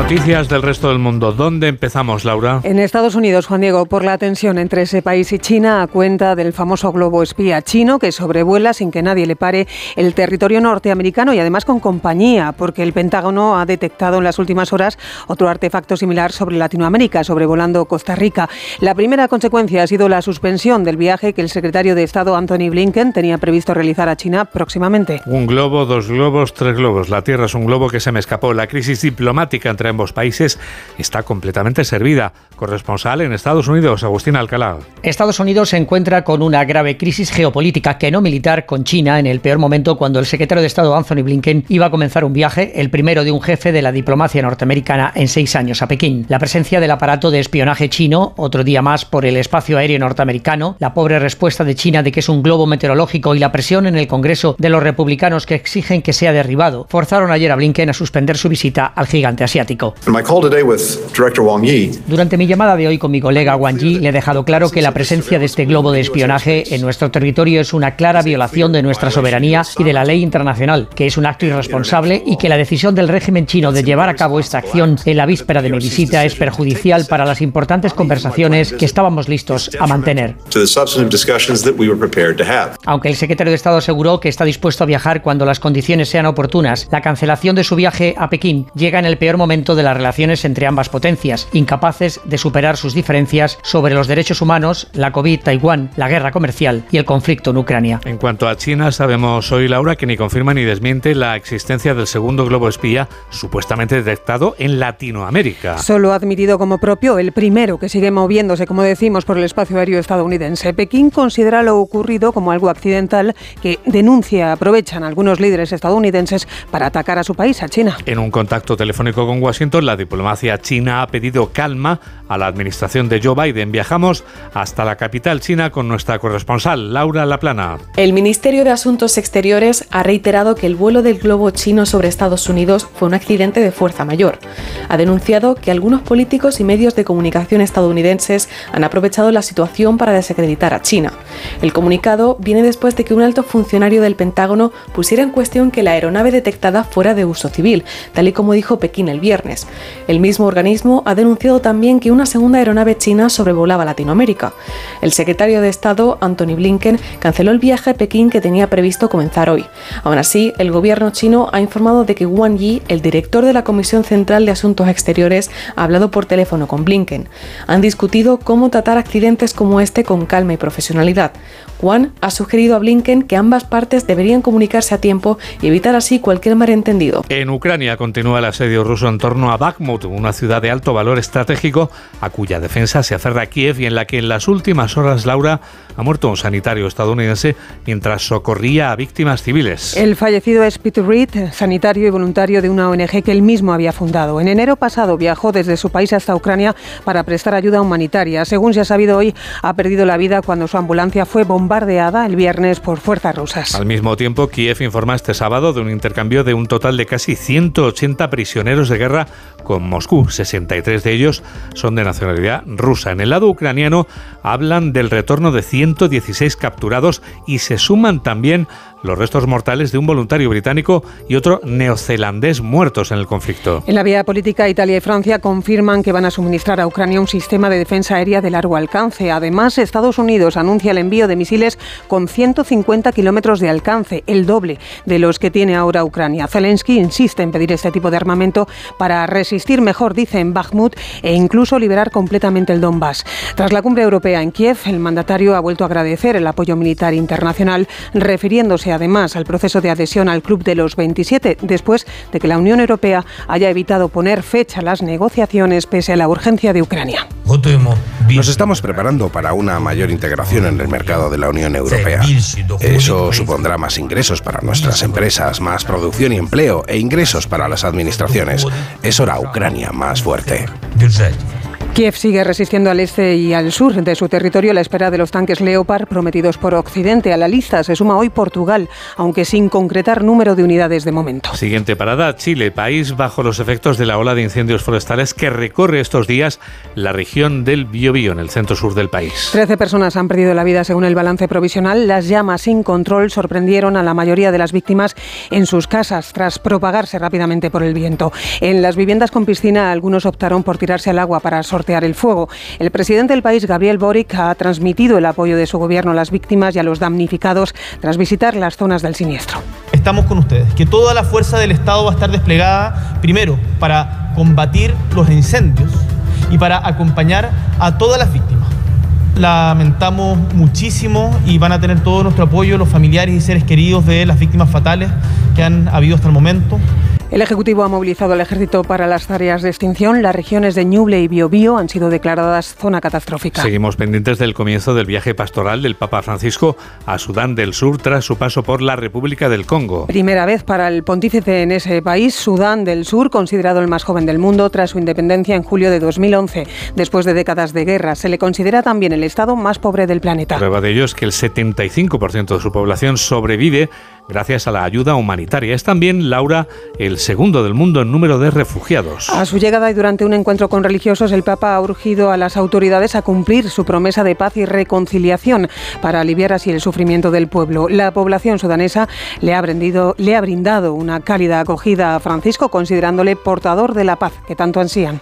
Noticias del resto del mundo. ¿Dónde empezamos, Laura? En Estados Unidos, Juan Diego, por la tensión entre ese país y China a cuenta del famoso globo espía chino que sobrevuela sin que nadie le pare el territorio norteamericano y además con compañía, porque el Pentágono ha detectado en las últimas horas otro artefacto similar sobre Latinoamérica, sobrevolando Costa Rica. La primera consecuencia ha sido la suspensión del viaje que el secretario de Estado Anthony Blinken tenía previsto realizar a China próximamente. Un globo, dos globos, tres globos. La Tierra es un globo que se me escapó. La crisis diplomática entre ambos países está completamente servida. Corresponsal en Estados Unidos, Agustín Alcalá. Estados Unidos se encuentra con una grave crisis geopolítica que no militar con China en el peor momento cuando el secretario de Estado Anthony Blinken iba a comenzar un viaje, el primero de un jefe de la diplomacia norteamericana en seis años a Pekín. La presencia del aparato de espionaje chino, otro día más por el espacio aéreo norteamericano, la pobre respuesta de China de que es un globo meteorológico y la presión en el Congreso de los republicanos que exigen que sea derribado, forzaron ayer a Blinken a suspender su visita al gigante asiático. Durante mi llamada de hoy con mi colega Wang Yi, le he dejado claro que la presencia de este globo de espionaje en nuestro territorio es una clara violación de nuestra soberanía y de la ley internacional, que es un acto irresponsable y que la decisión del régimen chino de llevar a cabo esta acción en la víspera de mi visita es perjudicial para las importantes conversaciones que estábamos listos a mantener. Aunque el secretario de Estado aseguró que está dispuesto a viajar cuando las condiciones sean oportunas, la cancelación de su viaje a Pekín llega en el peor momento de la relaciones entre ambas potencias, incapaces de superar sus diferencias sobre los derechos humanos, la COVID, Taiwán, la guerra comercial y el conflicto en Ucrania. En cuanto a China, sabemos hoy, Laura, que ni confirma ni desmiente la existencia del segundo globo espía supuestamente detectado en Latinoamérica. Solo ha admitido como propio el primero que sigue moviéndose, como decimos, por el espacio aéreo estadounidense. Pekín considera lo ocurrido como algo accidental que denuncia aprovechan algunos líderes estadounidenses para atacar a su país, a China. En un contacto telefónico con Washington, la diplomacia china ha pedido calma a la administración de Joe Biden. Viajamos hasta la capital china con nuestra corresponsal, Laura Laplana. El Ministerio de Asuntos Exteriores ha reiterado que el vuelo del globo chino sobre Estados Unidos fue un accidente de fuerza mayor. Ha denunciado que algunos políticos y medios de comunicación estadounidenses han aprovechado la situación para desacreditar a China. El comunicado viene después de que un alto funcionario del Pentágono pusiera en cuestión que la aeronave detectada fuera de uso civil, tal y como dijo Pekín el viernes. El mismo organismo ha denunciado también que una segunda aeronave china sobrevolaba Latinoamérica. El secretario de Estado, Anthony Blinken, canceló el viaje a Pekín que tenía previsto comenzar hoy. Aún así, el gobierno chino ha informado de que Wang Yi, el director de la Comisión Central de Asuntos Exteriores, ha hablado por teléfono con Blinken. Han discutido cómo tratar accidentes como este con calma y profesionalidad. Juan ha sugerido a Blinken que ambas partes deberían comunicarse a tiempo y evitar así cualquier malentendido. En Ucrania continúa el asedio ruso en torno a Bakhmut, una ciudad de alto valor estratégico a cuya defensa se aferra Kiev y en la que en las últimas horas, Laura, ha muerto un sanitario estadounidense mientras socorría a víctimas civiles. El fallecido es Peter Reed, sanitario y voluntario de una ONG que él mismo había fundado. En enero pasado viajó desde su país hasta Ucrania para prestar ayuda humanitaria. Según se ha sabido hoy, ha perdido la vida cuando su ambulancia fue bombardeada el viernes por fuerzas rusas. Al mismo tiempo, Kiev informa este sábado de un intercambio de un total de casi 180 prisioneros de guerra con Moscú. 63 de ellos son de nacionalidad rusa. En el lado ucraniano hablan del retorno de 116 capturados y se suman también los restos mortales de un voluntario británico y otro neozelandés muertos en el conflicto. En la vía política, Italia y Francia confirman que van a suministrar a Ucrania un sistema de defensa aérea de largo alcance. Además, Estados Unidos anuncia el envío de misiles con 150 kilómetros de alcance, el doble de los que tiene ahora Ucrania. Zelensky insiste en pedir este tipo de armamento para resistir mejor, dice, en Bakhmut e incluso liberar completamente el Donbass. Tras la cumbre europea en Kiev, el mandatario ha vuelto a agradecer el apoyo militar internacional, refiriéndose además al proceso de adhesión al Club de los 27, después de que la Unión Europea haya evitado poner fecha a las negociaciones pese a la urgencia de Ucrania. Nos estamos preparando para una mayor integración en el mercado de la Unión Europea. Eso supondrá más ingresos para nuestras empresas, más producción y empleo e ingresos para las administraciones. Es hora Ucrania más fuerte. Kiev sigue resistiendo al este y al sur de su territorio a la espera de los tanques Leopard prometidos por Occidente. A la lista se suma hoy Portugal, aunque sin concretar número de unidades de momento. Siguiente parada, Chile, país bajo los efectos de la ola de incendios forestales que recorre estos días la región del Biobío, en el centro sur del país. Trece personas han perdido la vida según el balance provisional. Las llamas sin control sorprendieron a la mayoría de las víctimas en sus casas tras propagarse rápidamente por el viento. En las viviendas con piscina, algunos optaron por tirarse al agua para sortear el fuego. El presidente del país, Gabriel Boric, ha transmitido el apoyo de su gobierno a las víctimas y a los damnificados tras visitar las zonas del siniestro. Estamos con ustedes, que toda la fuerza del Estado va a estar desplegada, primero, para combatir los incendios y para acompañar a todas las víctimas. Lamentamos muchísimo y van a tener todo nuestro apoyo los familiares y seres queridos de las víctimas fatales que han habido hasta el momento. El Ejecutivo ha movilizado al Ejército para las tareas de extinción. Las regiones de Ñuble y Biobío han sido declaradas zona catastrófica. Seguimos pendientes del comienzo del viaje pastoral del Papa Francisco a Sudán del Sur tras su paso por la República del Congo. Primera vez para el pontífice en ese país, Sudán del Sur, considerado el más joven del mundo tras su independencia en julio de 2011. Después de décadas de guerra, se le considera también el estado más pobre del planeta. Prueba de ello es que el 75% de su población sobrevive gracias a la ayuda humanitaria. Es también, Laura, el segundo del mundo en número de refugiados. A su llegada y durante un encuentro con religiosos, el Papa ha urgido a las autoridades a cumplir su promesa de paz y reconciliación para aliviar así el sufrimiento del pueblo. La población sudanesa le ha, le ha brindado una cálida acogida a Francisco, considerándole portador de la paz que tanto ansían.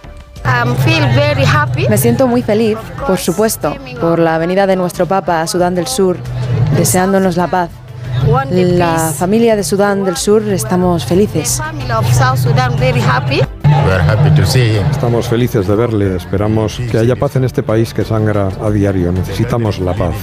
Me siento muy feliz, por supuesto, por la venida de nuestro Papa a Sudán del Sur, deseándonos la paz la familia de Sudán del Sur estamos felices. Estamos felices de verle, esperamos que haya paz en este país que sangra a diario, necesitamos la paz.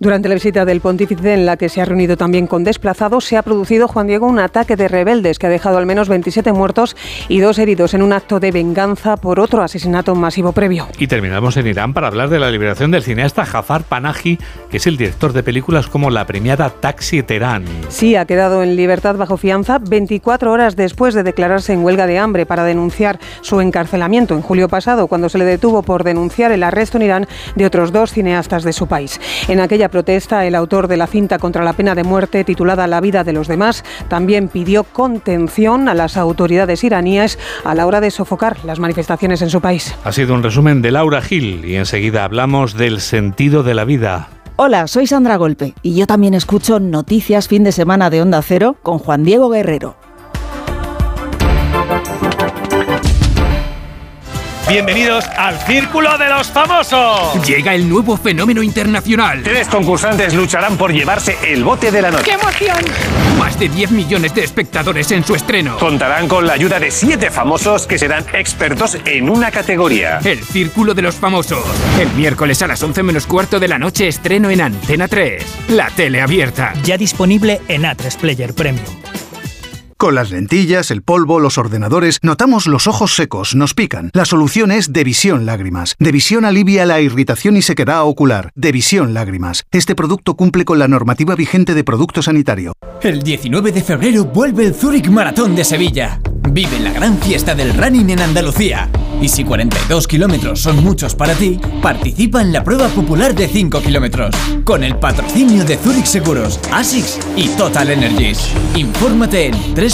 Durante la visita del pontífice en la que se ha reunido también con desplazados, se ha producido, Juan Diego, un ataque de rebeldes que ha dejado al menos 27 muertos y dos heridos en un acto de venganza por otro asesinato masivo previo. Y terminamos en Irán para hablar de la liberación del cineasta Jafar Panahi, que es el director de películas como la premiada Taxi Terán. Sí, ha quedado en libertad bajo fianza 24 horas después de declararse en huelga de hambre para denunciar su encarcelamiento en julio pasado, cuando se le detuvo por denunciar el arresto en Irán de otros dos cineastas de su país. En aquella protesta, el autor de la cinta contra la pena de muerte titulada La vida de los demás también pidió contención a las autoridades iraníes a la hora de sofocar las manifestaciones en su país. Ha sido un resumen de Laura Gil y enseguida hablamos del sentido de la vida. Hola, soy Sandra Golpe y yo también escucho Noticias Fin de Semana de Onda Cero con Juan Diego Guerrero. Bienvenidos al Círculo de los Famosos. Llega el nuevo fenómeno internacional. Tres concursantes lucharán por llevarse el bote de la noche. ¡Qué emoción! Más de 10 millones de espectadores en su estreno. Contarán con la ayuda de siete famosos que serán expertos en una categoría. El Círculo de los Famosos. El miércoles a las 11 menos cuarto de la noche estreno en Antena 3. La tele abierta. Ya disponible en A3 Player Premium. Con las lentillas, el polvo, los ordenadores, notamos los ojos secos, nos pican. La solución es Devisión Lágrimas. Devisión alivia la irritación y sequedad ocular. Devisión Lágrimas. Este producto cumple con la normativa vigente de producto sanitario. El 19 de febrero vuelve el Zurich Maratón de Sevilla. Vive la gran fiesta del running en Andalucía. Y si 42 kilómetros son muchos para ti, participa en la prueba popular de 5 kilómetros. Con el patrocinio de Zurich Seguros, ASICS y Total Energies. Infórmate en 3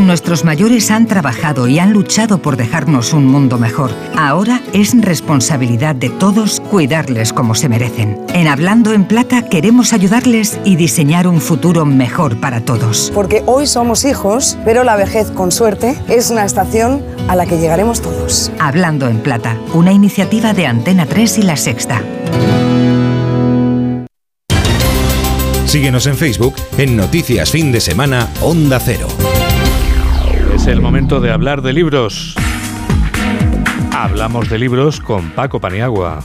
Nuestros mayores han trabajado y han luchado por dejarnos un mundo mejor. Ahora es responsabilidad de todos cuidarles como se merecen. En Hablando en Plata queremos ayudarles y diseñar un futuro mejor para todos. Porque hoy somos hijos, pero la vejez, con suerte, es una estación a la que llegaremos todos. Hablando en Plata, una iniciativa de Antena 3 y La Sexta. Síguenos en Facebook en Noticias Fin de Semana Onda Cero. Es el momento de hablar de libros. Hablamos de libros con Paco Paniagua.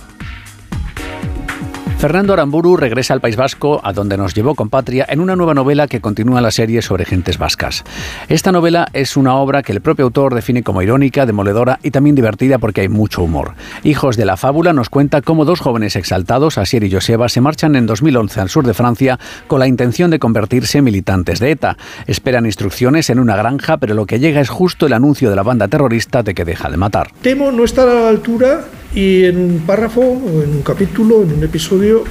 Fernando Aramburu regresa al País Vasco, a donde nos llevó con Patria, en una nueva novela que continúa la serie sobre gentes vascas. Esta novela es una obra que el propio autor define como irónica, demoledora y también divertida porque hay mucho humor. Hijos de la fábula nos cuenta cómo dos jóvenes exaltados, Asier y Joseba, se marchan en 2011 al sur de Francia con la intención de convertirse en militantes de ETA. Esperan instrucciones en una granja, pero lo que llega es justo el anuncio de la banda terrorista de que deja de matar. Temo no estar a la altura y en un párrafo en un capítulo, en un episodio,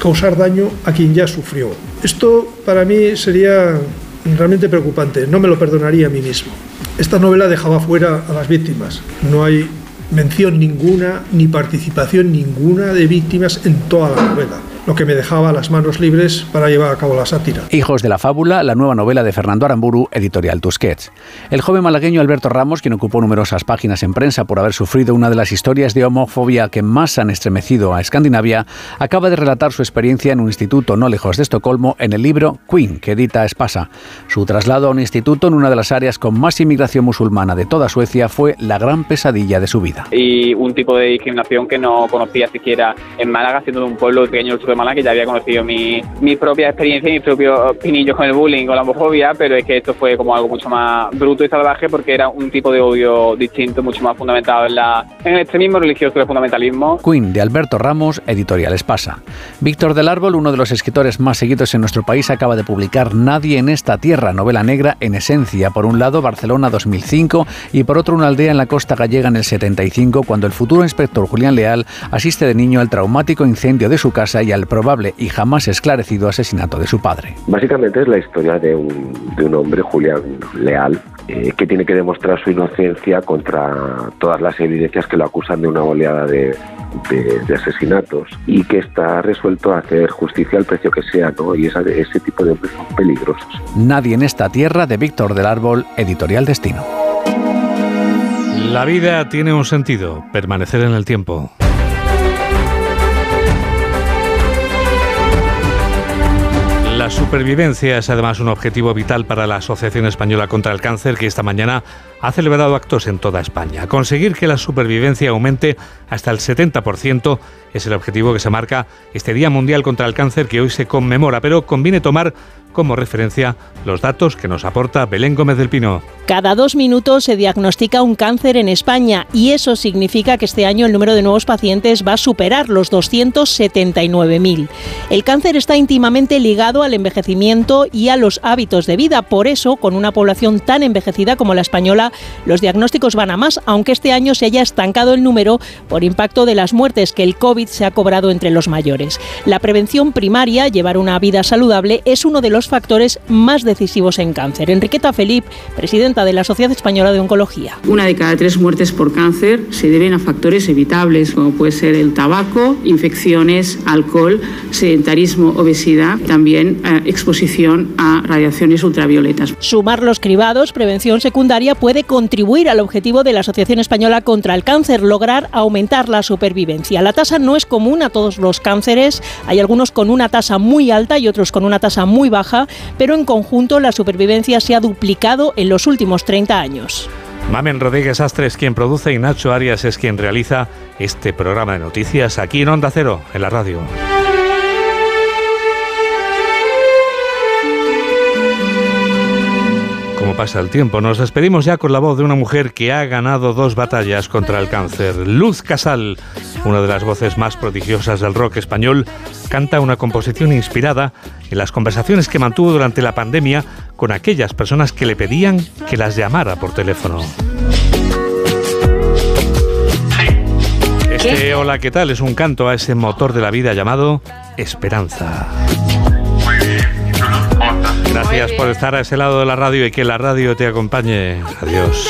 causar daño a quien ya sufrió. Esto para mí sería realmente preocupante, no me lo perdonaría a mí mismo. Esta novela dejaba fuera a las víctimas, no hay mención ninguna ni participación ninguna de víctimas en toda la novela lo que me dejaba las manos libres para llevar a cabo la sátira. Hijos de la fábula, la nueva novela de Fernando Aramburu, editorial Tusquets. El joven malagueño Alberto Ramos, quien ocupó numerosas páginas en prensa por haber sufrido una de las historias de homofobia que más han estremecido a Escandinavia, acaba de relatar su experiencia en un instituto no lejos de Estocolmo en el libro Queen, que edita Espasa. Su traslado a un instituto en una de las áreas con más inmigración musulmana de toda Suecia fue la gran pesadilla de su vida. Y un tipo de discriminación que no conocía siquiera en Málaga, siendo de un pueblo pequeño del sur de Málaga, que ya había conocido mi, mi propia experiencia y mis propios pinillos con el bullying, con la homofobia, pero es que esto fue como algo mucho más bruto y salvaje porque era un tipo de odio distinto, mucho más fundamentado en, la, en el extremismo religioso y el fundamentalismo. Queen de Alberto Ramos, editorial Espasa. Víctor del Árbol, uno de los escritores más seguidos en nuestro país, acaba de publicar Nadie en esta tierra, novela negra en esencia. Por un lado, Barcelona 2005 y por otro, una aldea en la costa gallega en el 75, cuando el futuro inspector Julián Leal asiste de niño al traumático incendio de su casa y al probable y jamás esclarecido asesinato de su padre. Básicamente es la historia de un, de un hombre, Julián Leal, eh, que tiene que demostrar su inocencia contra todas las evidencias que lo acusan de una oleada de, de, de asesinatos y que está resuelto a hacer justicia al precio que sea, ¿no? Y esa, ese tipo de hombres son peligrosos. Nadie en esta tierra de Víctor del Árbol, editorial Destino. La vida tiene un sentido, permanecer en el tiempo. La supervivencia es además un objetivo vital para la Asociación Española contra el Cáncer, que esta mañana ha celebrado actos en toda España. Conseguir que la supervivencia aumente hasta el 70% es el objetivo que se marca este Día Mundial contra el Cáncer que hoy se conmemora, pero conviene tomar como referencia los datos que nos aporta Belén Gómez del Pino. Cada dos minutos se diagnostica un cáncer en España y eso significa que este año el número de nuevos pacientes va a superar los 279.000. El cáncer está íntimamente ligado al envejecimiento y a los hábitos de vida. Por eso, con una población tan envejecida como la española, los diagnósticos van a más, aunque este año se haya estancado el número por impacto de las muertes que el COVID se ha cobrado entre los mayores. La prevención primaria, llevar una vida saludable, es uno de los factores más decisivos en cáncer. Enriqueta Felip, presidenta de la Sociedad Española de Oncología. Una de cada tres muertes por cáncer se deben a factores evitables, como puede ser el tabaco, infecciones, alcohol, sedentarismo, obesidad, también eh, exposición a radiaciones ultravioletas. Sumar los cribados, prevención secundaria, puede contribuir al objetivo de la Asociación Española contra el Cáncer, lograr aumentar la supervivencia. La tasa no es común a todos los cánceres, hay algunos con una tasa muy alta y otros con una tasa muy baja pero en conjunto la supervivencia se ha duplicado en los últimos 30 años. Mamen Rodríguez Astre es quien produce y Nacho Arias es quien realiza este programa de noticias aquí en Onda Cero, en la radio. Pasa el tiempo. Nos despedimos ya con la voz de una mujer que ha ganado dos batallas contra el cáncer. Luz Casal, una de las voces más prodigiosas del rock español, canta una composición inspirada en las conversaciones que mantuvo durante la pandemia con aquellas personas que le pedían que las llamara por teléfono. Este Hola, ¿qué tal? Es un canto a ese motor de la vida llamado Esperanza. Gracias por estar a ese lado de la radio y que la radio te acompañe. Adiós.